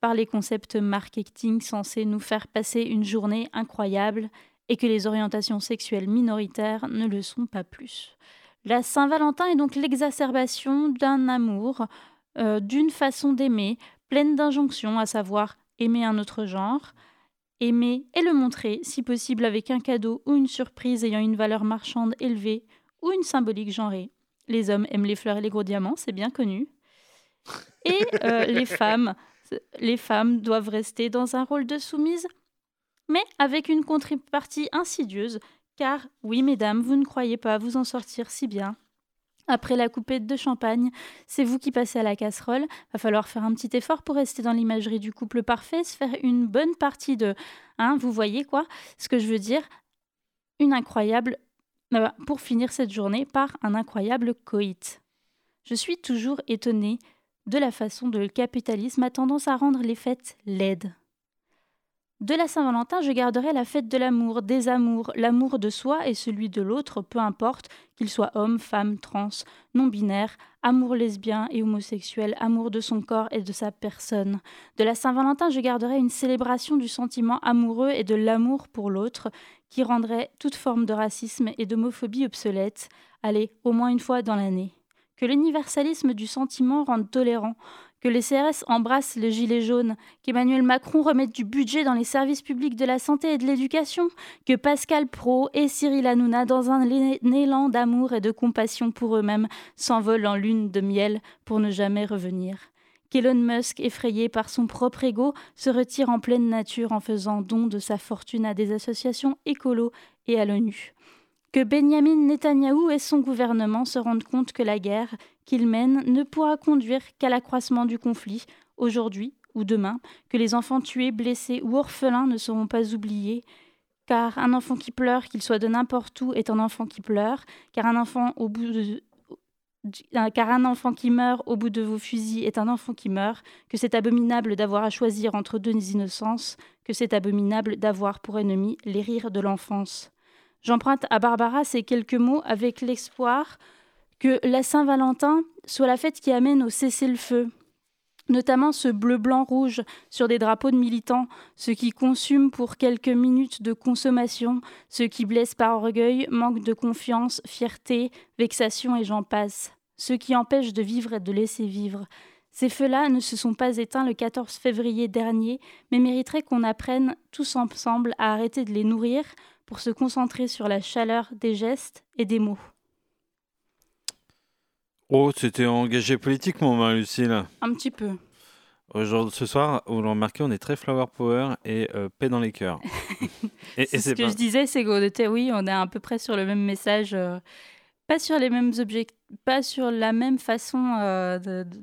par les concepts marketing censés nous faire passer une journée incroyable et que les orientations sexuelles minoritaires ne le sont pas plus. La Saint-Valentin est donc l'exacerbation d'un amour, euh, d'une façon d'aimer, pleine d'injonctions, à savoir aimer un autre genre, aimer et le montrer, si possible avec un cadeau ou une surprise ayant une valeur marchande élevée ou une symbolique genrée. Les hommes aiment les fleurs et les gros diamants, c'est bien connu. Et euh, les femmes, les femmes doivent rester dans un rôle de soumise, mais avec une contrepartie insidieuse, car oui, mesdames, vous ne croyez pas vous en sortir si bien. Après la coupette de champagne, c'est vous qui passez à la casserole. Va falloir faire un petit effort pour rester dans l'imagerie du couple parfait, se faire une bonne partie de. Hein, vous voyez quoi Ce que je veux dire Une incroyable. euh, pour finir cette journée par un incroyable coït. Je suis toujours étonnée de la façon dont le capitalisme a tendance à rendre les fêtes laides. De la Saint-Valentin, je garderai la fête de l'amour, des amours, l'amour de soi et celui de l'autre, peu importe qu'il soit homme, femme, trans, non-binaire, amour lesbien et homosexuel, amour de son corps et de sa personne. De la Saint-Valentin, je garderai une célébration du sentiment amoureux et de l'amour pour l'autre, qui rendrait toute forme de racisme et d'homophobie obsolète, allez, au moins une fois dans l'année. Que l'universalisme du sentiment rende tolérant, que les CRS embrassent le gilet jaune, qu'Emmanuel Macron remette du budget dans les services publics de la santé et de l'éducation, que Pascal Pro et Cyril Hanouna, dans un élan d'amour et de compassion pour eux-mêmes, s'envolent en lune de miel pour ne jamais revenir. Qu'Elon Musk, effrayé par son propre ego, se retire en pleine nature en faisant don de sa fortune à des associations écolos et à l'ONU que Benjamin Netanyahou et son gouvernement se rendent compte que la guerre qu'ils mènent ne pourra conduire qu'à l'accroissement du conflit, aujourd'hui ou demain, que les enfants tués, blessés ou orphelins ne seront pas oubliés, car un enfant qui pleure, qu'il soit de n'importe où, est un enfant qui pleure, car un enfant de car un enfant qui meurt au bout de vos fusils est un enfant qui meurt, que c'est abominable d'avoir à choisir entre deux innocences, que c'est abominable d'avoir pour ennemi les rires de l'enfance. J'emprunte à Barbara ces quelques mots avec l'espoir que la Saint-Valentin soit la fête qui amène au cessez-le-feu, notamment ce bleu-blanc-rouge sur des drapeaux de militants, ceux qui consument pour quelques minutes de consommation, ceux qui blessent par orgueil, manque de confiance, fierté, vexation et j'en passe, ceux qui empêchent de vivre et de laisser vivre. Ces feux-là ne se sont pas éteints le 14 février dernier, mais mériteraient qu'on apprenne tous ensemble à arrêter de les nourrir pour se concentrer sur la chaleur des gestes et des mots. Oh, c'était engagé politiquement, Marie-Lucille. Un petit peu. Aujourd'hui, ce soir, vous l'avez remarqué, on est très flower power et euh, paix dans les cœurs. et, et ce que pas... je disais, c'est qu'on était, oui, on est à peu près sur le même message, euh, pas sur les mêmes objectifs, pas sur la même façon euh, de, de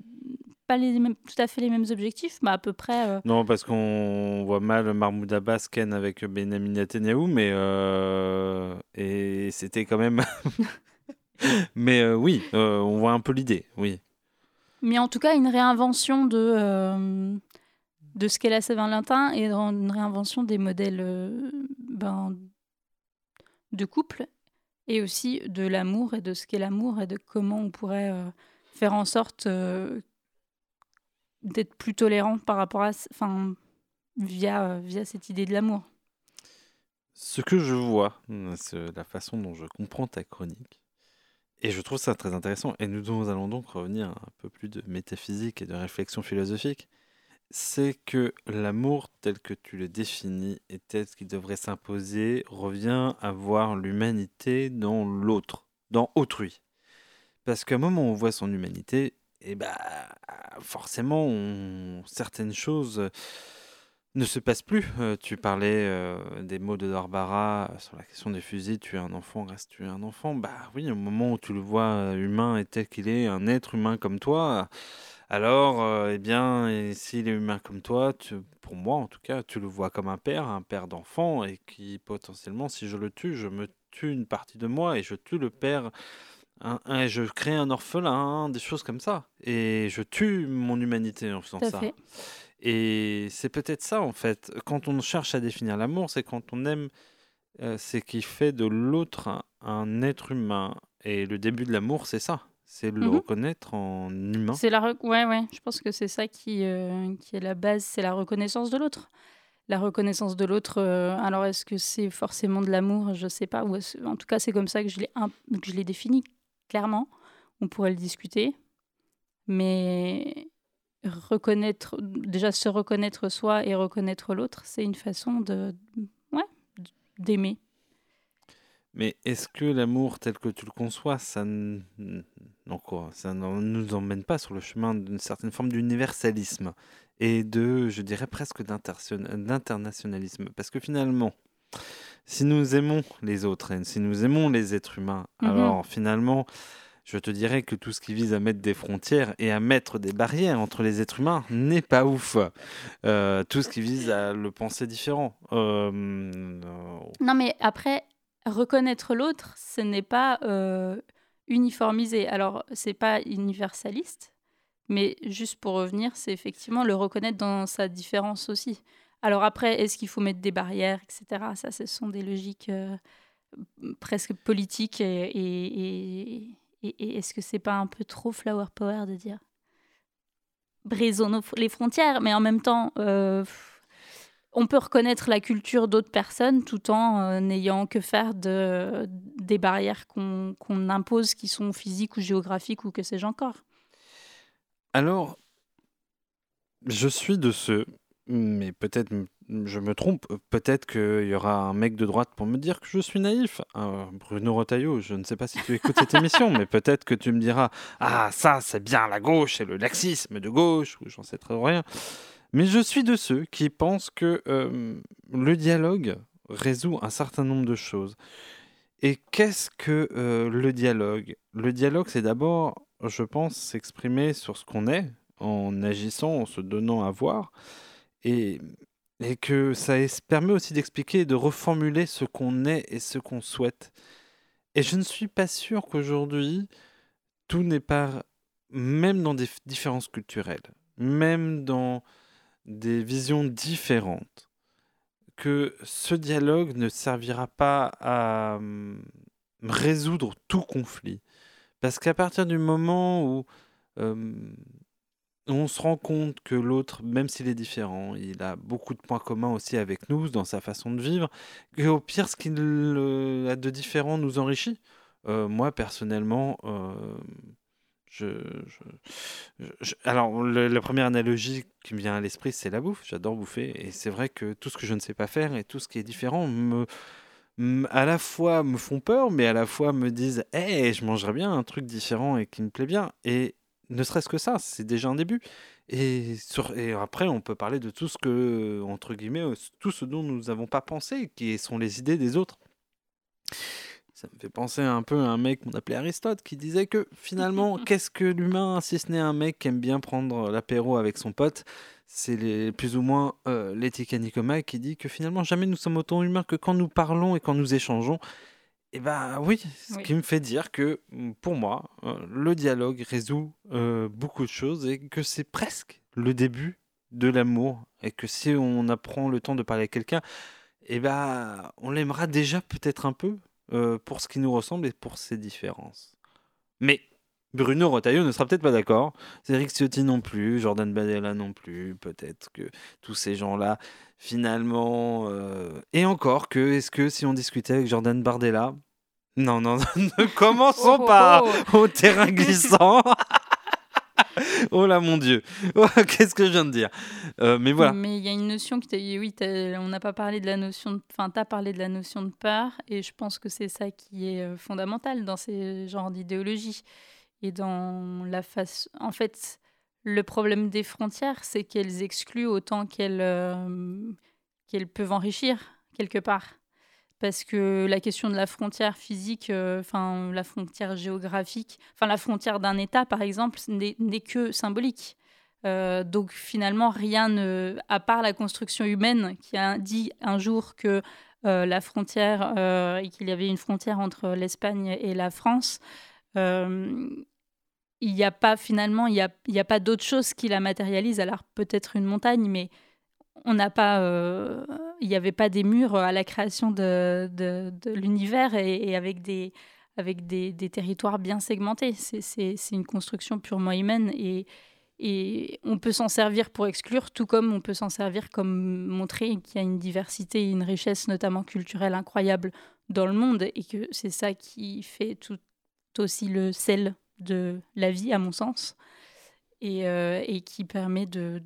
pas les mêmes, tout à fait les mêmes objectifs, mais à peu près. Euh... Non, parce qu'on voit mal Mahmoud Abbas ken avec Benjamin Netanyahu, mais euh... et c'était quand même. mais euh, oui, on voit un peu l'idée, oui. Mais en tout cas, une réinvention de de ce qu'est la Saint-Valentin et une réinvention des modèles ben, de couple et aussi de l'amour et de ce qu'est l'amour et de comment on pourrait faire en sorte d'être plus tolérant par rapport à, enfin, via, via cette idée de l'amour. Ce que je vois, c'est la façon dont je comprends ta chronique, et je trouve ça très intéressant, et nous allons donc revenir un peu plus de métaphysique et de réflexion philosophique, c'est que l'amour tel que tu le définis et tel qu'il devrait s'imposer revient à voir l'humanité dans l'autre, dans autrui. Parce qu'à un moment on voit son humanité, et bah forcément certaines choses ne se passent plus. Euh, tu parlais euh, des mots de Darbara sur la question des fusils, tu es un enfant, reste tu es un enfant. Bah oui, au moment où tu le vois humain et tel qu'il est, un être humain comme toi, alors euh, eh bien, s'il est humain comme toi, tu, pour moi en tout cas, tu le vois comme un père, un père d'enfant, et qui potentiellement, si je le tue, je me tue une partie de moi et je tue le père un, un, je crée un orphelin, des choses comme ça. Et je tue mon humanité en faisant ça. fait. Et c'est peut-être ça, en fait. Quand on cherche à définir l'amour, c'est quand on aime, euh, c'est qui fait de l'autre un, un être humain. Et le début de l'amour, c'est ça. C'est le Mhm. reconnaître en humain. C'est la ouais ouais, je pense que c'est ça qui euh, qui est la base, c'est la reconnaissance de l'autre. La reconnaissance de l'autre. euh, alors est-ce que c'est forcément de l'amour? Je sais pas. Ou en tout cas, c'est comme ça que je l'ai un- que je l'ai défini clairement. On pourrait le discuter, mais reconnaître déjà se reconnaître soi et reconnaître l'autre, c'est une façon de ouais d'aimer. Mais est-ce que l'amour tel que tu le conçois, ça ne nous emmène pas sur le chemin d'une certaine forme d'universalisme et de, je dirais presque d'internationalisme? Parce que finalement, si nous aimons les autres et si nous aimons les êtres humains, Mhm. alors finalement, je te dirais que tout ce qui vise à mettre des frontières et à mettre des barrières entre les êtres humains n'est pas ouf. Euh, tout ce qui vise à le penser différent. Euh, Non, mais après, reconnaître l'autre, ce n'est pas euh, uniformisé. Alors, c'est pas universaliste, mais juste pour revenir, c'est effectivement le reconnaître dans sa différence aussi. Alors après, est-ce qu'il faut mettre des barrières, etc. Ça, ce sont des logiques euh, presque politiques. Et, est-ce que c'est pas un peu trop flower power de dire brisons les frontières, mais en même temps, euh, on peut reconnaître la culture d'autres personnes tout en euh, n'ayant que faire de, des barrières qu'on impose qui sont physiques ou géographiques ou que sais-je encore. Alors, je suis de ceux, mais peut-être je me trompe, peut-être qu'il y aura un mec de droite pour me dire que je suis naïf. Euh, Bruno Retailleau, je ne sais pas si tu écoutes cette émission, mais peut-être que tu me diras Ah, ça, c'est bien la gauche, c'est le laxisme de gauche, ou j'en sais très rien. Mais je suis de ceux qui pensent que euh, le dialogue résout un certain nombre de choses. Et qu'est-ce que euh, le dialogue? Le dialogue, c'est d'abord, je pense, s'exprimer sur ce qu'on est, en agissant, en se donnant à voir, et, et que ça permet aussi d'expliquer et de reformuler ce qu'on est et ce qu'on souhaite. Et je ne suis pas sûr qu'aujourd'hui, tout n'est pas, même dans des différences culturelles, même dans des visions différentes, que ce dialogue ne servira pas à hum, résoudre tout conflit. Parce qu'à partir du moment où on se rend compte que l'autre, même s'il est différent, il a beaucoup de points communs aussi avec nous dans sa façon de vivre, que au pire, ce qu'il euh, a de différent nous enrichit. Euh, moi, personnellement, euh, Je, Alors, la première analogie qui me vient à l'esprit, c'est la bouffe. J'adore bouffer. Et c'est vrai que tout ce que je ne sais pas faire et tout ce qui est différent me, à la fois me font peur, mais à la fois me disent Hé, je mangerais bien un truc différent et qui me plaît bien. Et ne serait-ce que ça, c'est déjà un début. Et, et après, on peut parler de tout ce que, entre guillemets, tout ce dont nous n'avons pas pensé, qui sont les idées des autres. Ça me fait penser un peu à un mec qu'on appelait Aristote qui disait que finalement, qu'est-ce que l'humain, si ce n'est un mec qui aime bien prendre l'apéro avec son pote C'est plus ou moins euh, l'éthique Nicoma qui dit que finalement, jamais nous sommes autant humains que quand nous parlons et quand nous échangeons. Et bah oui, ce qui me fait dire que pour moi, euh, le dialogue résout euh, beaucoup de choses et que c'est presque le début de l'amour. Et que si on apprend le temps de parler à quelqu'un, et bah on l'aimera déjà peut-être un peu euh, pour ce qui nous ressemble et pour ses différences. Mais Bruno Retailleau ne sera peut-être pas d'accord, Eric Ciotti non plus, Jordan Badella non plus, peut-être que tous ces gens-là, finalement... Euh, et encore que, est-ce que si on discutait avec Jordan Bardella... Non, non, ne commençons oh, pas oh, oh. au terrain glissant. Oh là mon Dieu, oh, qu'est-ce que je viens de dire? Euh, Mais voilà. Mais il y a une notion qui oui, on n'a pas parlé de la notion, de... enfin, as parlé de la notion de peur, et je pense que c'est ça qui est euh, fondamental dans ces genres d'idéologie et dans la face. En fait, le problème des frontières, c'est qu'elles excluent autant qu'elles euh, qu'elles peuvent enrichir quelque part parce que la question de la frontière physique, euh, enfin la frontière géographique, enfin la frontière d'un État par exemple, n'est que symbolique. Euh, donc finalement, rien ne, à part la construction humaine qui a dit un jour que la frontière et qu'il y avait une frontière entre l'Espagne et la France, il n'y a pas finalement, il n'y a, a pas d'autre chose qui la matérialise. Alors peut-être une montagne, mais on n'a pas, euh, il n'y avait pas des murs à la création de, l'univers et, avec des avec des, territoires bien segmentés. C'est une construction purement humaine et, et on peut s'en servir pour exclure, tout comme on peut s'en servir comme montrer qu'il y a une diversité et une richesse, notamment culturelle, incroyable dans le monde et que c'est ça qui fait tout aussi le sel de la vie, à mon sens, et, euh, et qui permet de,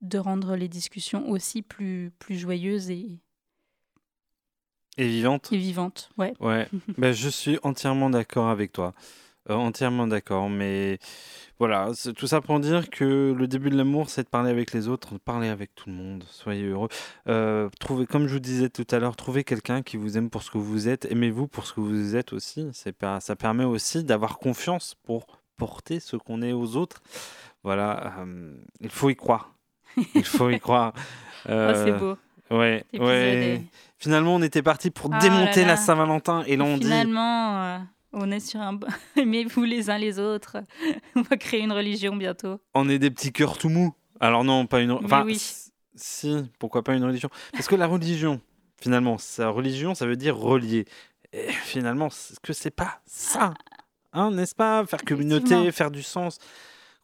de rendre les discussions aussi plus, plus joyeuses et, et vivantes. Et vivantes, ouais. Ouais, ben, je suis entièrement d'accord avec toi. Euh, entièrement d'accord, mais voilà, tout ça pour dire que le début de l'amour, c'est de parler avec les autres, de parler avec tout le monde. Soyez heureux. Euh, trouvez, comme je vous disais tout à l'heure, trouvez quelqu'un qui vous aime pour ce que vous êtes. Aimez-vous pour ce que vous êtes aussi. C'est ça permet aussi d'avoir confiance pour porter ce qu'on est aux autres. Voilà, euh, il faut y croire. Il faut y croire. oh, c'est beau. Ouais, ouais. Finalement, on était parti pour oh démonter la Saint-Valentin et là on Finalement, on est sur un. Aimez-vous les uns les autres. on va créer une religion bientôt. On est des petits cœurs tout mous. Alors non, pas une. Enfin, oui. si, pourquoi pas une religion? Parce que la religion, finalement, sa religion, ça veut dire relier. Et finalement, est-ce que c'est pas ça Hein, n'est-ce pas? Faire communauté, faire du sens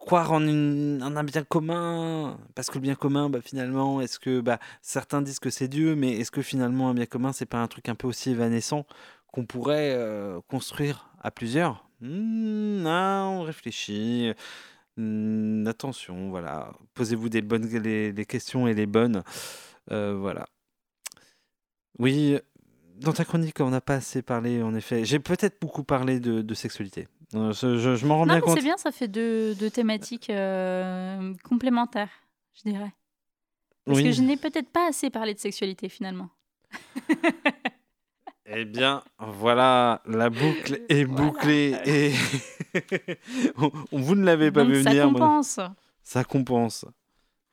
croire en, un bien commun, parce que le bien commun, bah, finalement, est-ce que bah, certains disent que c'est Dieu, mais est-ce que finalement un bien commun, c'est pas un truc un peu aussi évanescent qu'on pourrait euh, construire à plusieurs mmh, Non, on réfléchit. Mmh, attention, voilà. Posez-vous des bonnes les, questions et les bonnes. Euh, voilà. Oui, dans ta chronique, on n'a pas assez parlé, en effet. J'ai peut-être beaucoup parlé de sexualité. Euh, je, m'en rends bien compte. C'est bien, ça fait deux, thématiques complémentaires, je dirais. Parce que je n'ai peut-être pas assez parlé de sexualité finalement. eh bien, voilà, la boucle est bouclée et vous ne l'avez pas vu venir. Ça compense. Ça compense.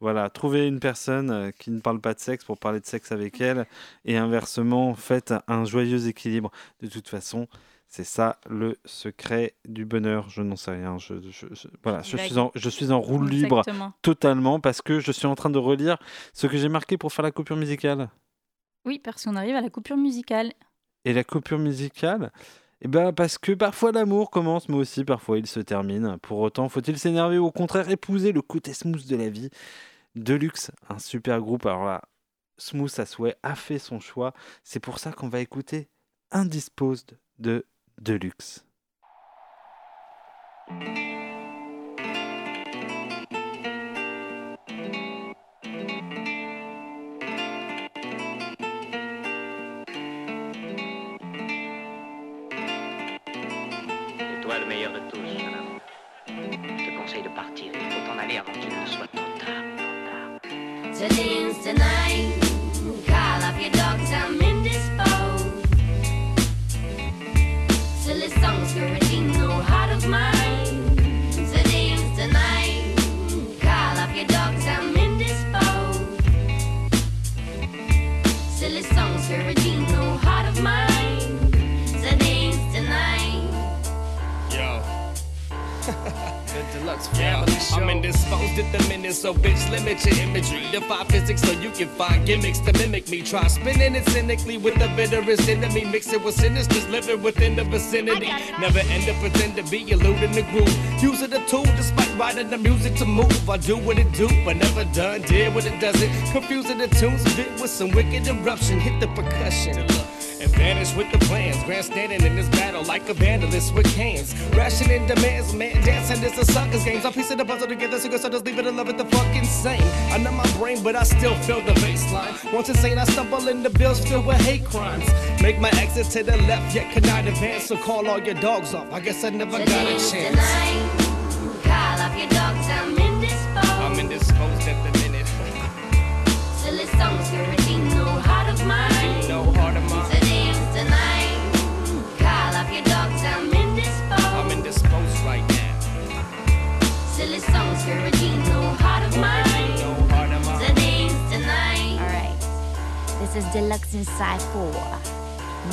Voilà, trouvez une personne euh, qui ne parle pas de sexe pour parler de sexe avec elle et inversement, faites un joyeux équilibre. De toute façon, c'est ça le secret du bonheur. Je n'en sais rien. Je, voilà, je suis, en, je suis en roue libre totalement parce que je suis en train de relire ce que j'ai marqué pour faire la coupure musicale. Oui, parce qu'on arrive à la coupure musicale. Et la coupure musicale eh ben parce que parfois l'amour commence, mais aussi parfois il se termine. Pour autant, faut-il s'énerver ou au contraire épouser le côté smooth de la vie? Deluxe, un super groupe. Alors là, Smooth à souhait a fait son choix. C'est pour ça qu'on va écouter Indisposed de Deluxe. Deluxe family show. I'm indisposed at the minute, so bitch, limit your imagery. Defy physics so you can find gimmicks to mimic me. Try spinning it cynically with the bitterest enemy. Mix it with sinisters living within the vicinity. Never end up pretend to be eluding the groove. Using the tool despite writing the music to move. I do what it do, but never done. Did what it doesn't. Confusing the tunes, bit with some wicked eruption. Hit the percussion. Vanish with the plans. Grandstanding in this battle like a vandalist with cans. Rationing demands, man, dancing is a sucker's games. I'm piecing the puzzle together, so I just leave it love it the fucking same. I know my brain, but I still feel the baseline. Once insane, I stumble in the bills filled with hate crimes. Make my exit to the left, yet cannot advance. So call all your dogs off. I guess I never got a chance. Inside 4.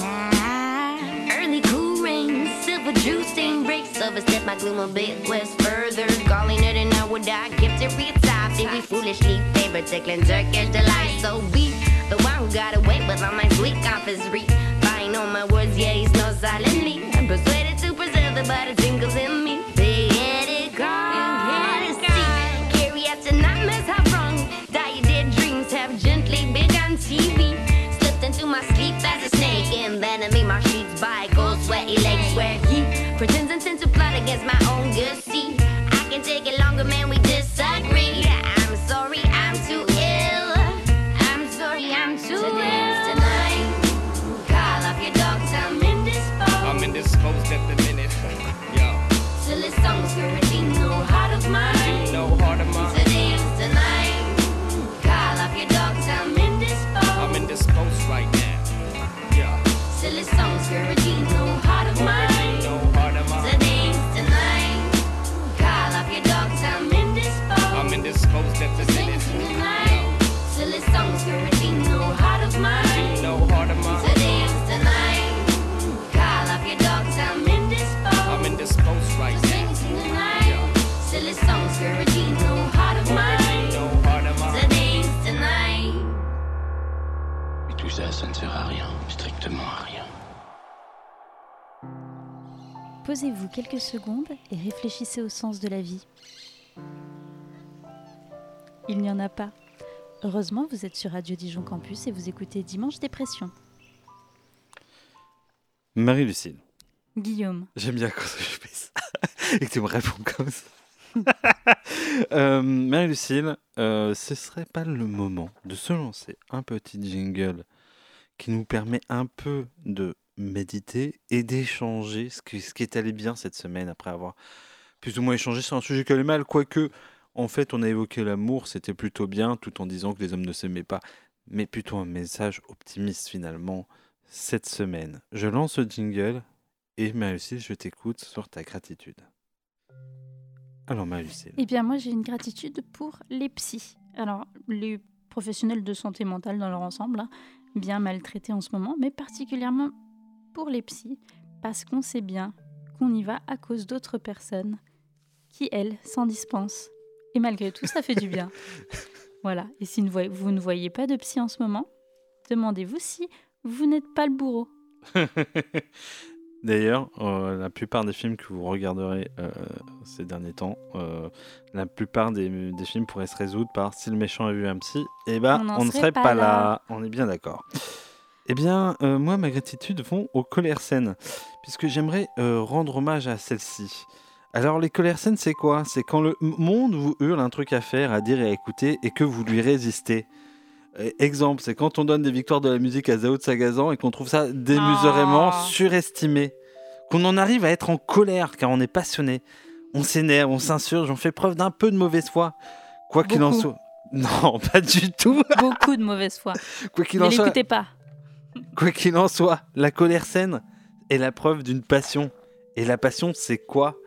Nah. Early cool rain, silver juice stain breaks. Overstep my gloom a bit west further. Calling it an hour die, gift to retire. Think we foolishly favor tickling Turkish delight. So be the one who got away with all my sweet confisery. Buying on my words, yeah, he's no silently. I'm persuaded to preserve the butter tingles in me. Big-headed God, bike. Posez-vous quelques secondes et réfléchissez au sens de la vie. Il n'y en a pas. Heureusement, vous êtes sur Radio Dijon Campus et vous écoutez Dimanche Dépression. Marie-Lucille. Guillaume. J'aime bien quand je fais ça et que tu me réponds comme ça. Euh, Marie-Lucille, euh, ce serait pas le moment de se lancer un petit jingle qui nous permet un peu de méditer et d'échanger ce, qui- ce qui est allé bien cette semaine après avoir plus ou moins échangé sur un sujet qui allait mal, quoique en fait on a évoqué l'amour, c'était plutôt bien tout en disant que les hommes ne s'aimaient pas, mais plutôt un message optimiste finalement cette semaine. Je lance le jingle et Marie-Lucille, je t'écoute sur ta gratitude. Alors Marie-Lucille. Eh bien, moi, j'ai une gratitude pour les psys. Alors, les professionnels de santé mentale dans leur ensemble, hein, bien maltraités en ce moment, mais particulièrement pour les psys, parce qu'on sait bien qu'on y va à cause d'autres personnes qui, elles, s'en dispensent. Et malgré tout, ça fait du bien. Voilà. Et si vous ne voyez pas de psy en ce moment, demandez-vous si vous n'êtes pas le bourreau. D'ailleurs, euh, la plupart des films que vous regarderez euh, ces derniers temps, euh, la plupart des, des films pourraient se résoudre par si le méchant a vu un psy, eh ben, On ne serait serait pas pas, là. là. On est bien d'accord. Eh bien, euh, moi, ma gratitude vont aux colères saines, puisque j'aimerais euh, rendre hommage à celle-ci. Alors, les colères saines, c'est quoi? C'est quand le monde vous hurle un truc à faire, à dire et à écouter, et que vous lui résistez. Euh, Exemple, c'est quand on donne des victoires de la musique à Zao de Sagazan et qu'on trouve ça démesurément Oh. surestimé. qu'on en arrive à être en colère car on est passionné. On s'énerve, on s'insurge, on fait preuve d'un peu de mauvaise foi. Quoi qu'il en soit. Non, pas du tout. Beaucoup de mauvaise foi. Quoi qu'il en soit. l'écoutez pas. Quoi qu'il en soit, la colère saine est la preuve d'une passion. Et la passion, c'est quoi?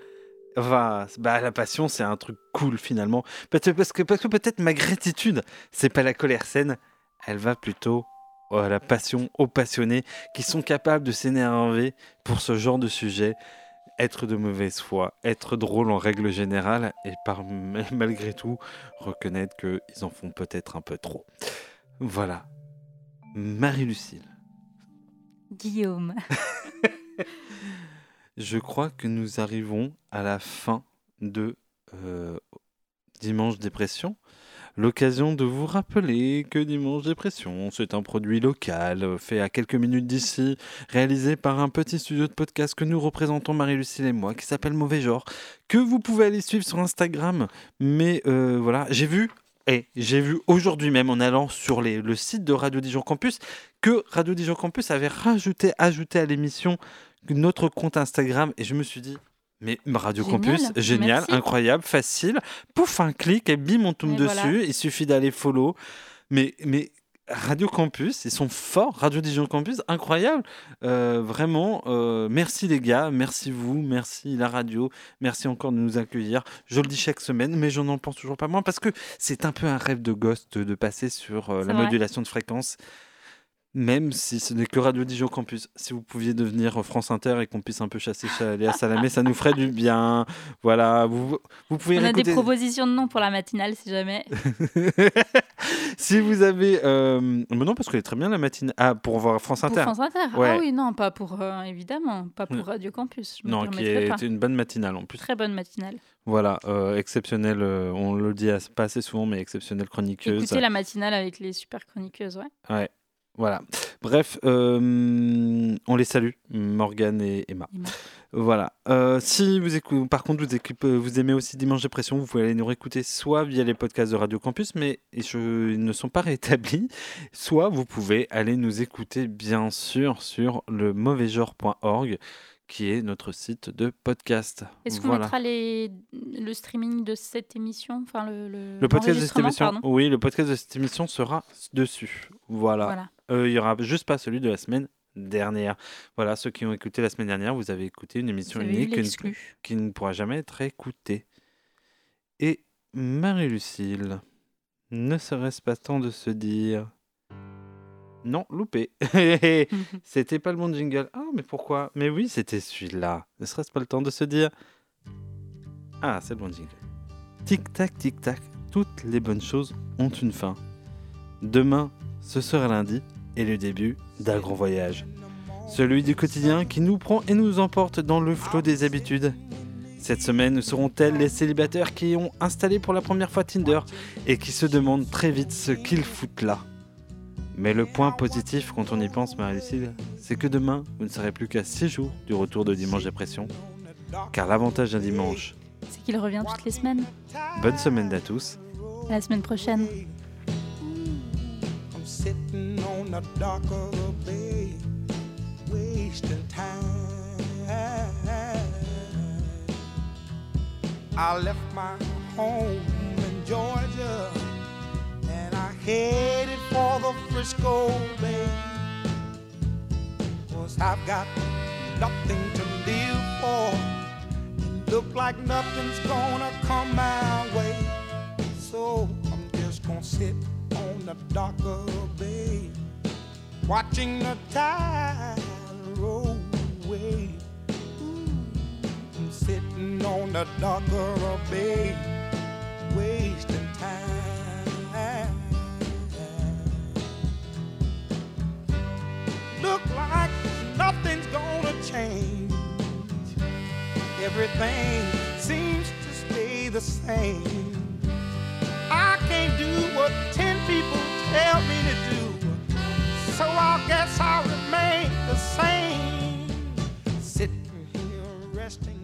Enfin, bah, la passion, c'est un truc cool finalement. Parce que, parce que peut-être ma gratitude, c'est pas la colère saine, elle va plutôt à la passion, aux passionnés qui sont capables de s'énerver pour ce genre de sujet, être de mauvaise foi, être drôle en règle générale et malgré tout reconnaître qu'ils en font peut-être un peu trop. Voilà. Marie-Lucille. Guillaume. Je crois que nous arrivons à la fin de euh, Dimanche Dépression. L'occasion de vous rappeler que Dimanche Dépression, c'est un produit local, fait à quelques minutes d'ici, réalisé par un petit studio de podcast que nous représentons Marie-Lucille et moi, qui s'appelle Mauvais Genre, que vous pouvez aller suivre sur Instagram. Mais euh, voilà, j'ai vu, et j'ai vu aujourd'hui même en allant sur les- le site de Radio Dijon Campus, que Radio Dijon Campus avait rajouté, ajouté à l'émission notre compte Instagram, et je me suis dit, mais Radio Génial, Campus, génial, merci. incroyable, facile. Pouf, un clic et bim, on tombe Et dessus. voilà. Il suffit d'aller follow. Mais, mais Radio Campus, ils sont forts. Radio Dijon Campus, incroyable. Euh, vraiment, euh, merci les gars, merci vous, merci la radio, merci encore de nous accueillir. Je le dis chaque semaine, mais je n'en pense toujours pas moins parce que c'est un peu un rêve de gosse de, passer sur euh, la vrai. modulation de fréquence. Même si ce n'est que Radio Dijon Campus, si vous pouviez devenir France Inter et qu'on puisse un peu chasser Léa Salamé, ça nous ferait du bien. Voilà, vous, vous pouvez On a des propositions de noms pour la matinale si jamais. si vous avez. Euh... Mais non, parce qu'elle est très bien la matinée. Ah, pour voir France Pour Inter. France Inter. Ouais. Ah oui, non, pas pour. euh, évidemment, pas pour Mm. Radio Campus. Je Non, qui pas. est une bonne matinale en plus. Très bonne matinale. Voilà, euh, exceptionnelle, euh, on le dit as- pas assez souvent, mais exceptionnelle chroniqueuse. Écoutez la matinale avec les super chroniqueuses, ouais. Ouais, voilà. Bref, euh, on les salue, Morgane et Emma. Voilà. Euh, si vous écoutez, par contre, vous, aimez aussi Dimanche Dépression, vous pouvez aller nous réécouter soit via les podcasts de Radio Campus, mais je- ils ne sont pas rétablis, soit vous pouvez aller nous écouter, bien sûr, sur le mauvaisgenre.org, qui est notre site de podcast. Est-ce qu'on Voilà. mettra les... le streaming de cette émission Enfin, le, le, Le podcast de cette émission, pardon? oui, le podcast de cette émission sera dessus. Voilà. Voilà. Euh, il y aura juste pas celui de la semaine dernière. Voilà, ceux qui ont écouté la semaine dernière, vous avez écouté une émission unique qui ne- l'exclu. qui ne pourra jamais être écoutée. Et Marie-Lucille, ne serait-ce pas temps de se dire non, loupé. c'était pas le bon jingle. Ah, mais pourquoi? Mais oui, c'était celui-là. Ne serait-ce pas le temps de se dire Ah, c'est le bon jingle. Tic-tac, tic-tac, toutes les bonnes choses ont une fin. Demain, ce sera lundi et le début d'un grand voyage. Celui du quotidien qui nous prend et nous emporte dans le flot des habitudes. Cette semaine, seront-elles les célibataires qui ont installé pour la première fois Tinder et qui se demandent très vite ce qu'ils foutent là? Mais le point positif quand on y pense, Marie-Lucille, c'est que demain, vous ne serez plus qu'à 6 jours du retour de Dimanche Dépression. Car l'avantage d'un dimanche, C'est qu'il revient toutes les semaines. bonne semaine à tous. À la semaine prochaine. Sitting on the dock of the bay, wasting time. I left my home in Georgia and I headed for the Frisco Bay. Cause I've got nothing to live for. And look like nothing's gonna come my way. So I'm just gonna sit the dock of bay, watching the tide roll away. Ooh, I'm sitting on the dock of the bay, wasting time. Look like nothing's gonna change. Everything seems to stay the same. I can't do what ten people tell me to do. So I guess I'll remain the same. Sitting here resting.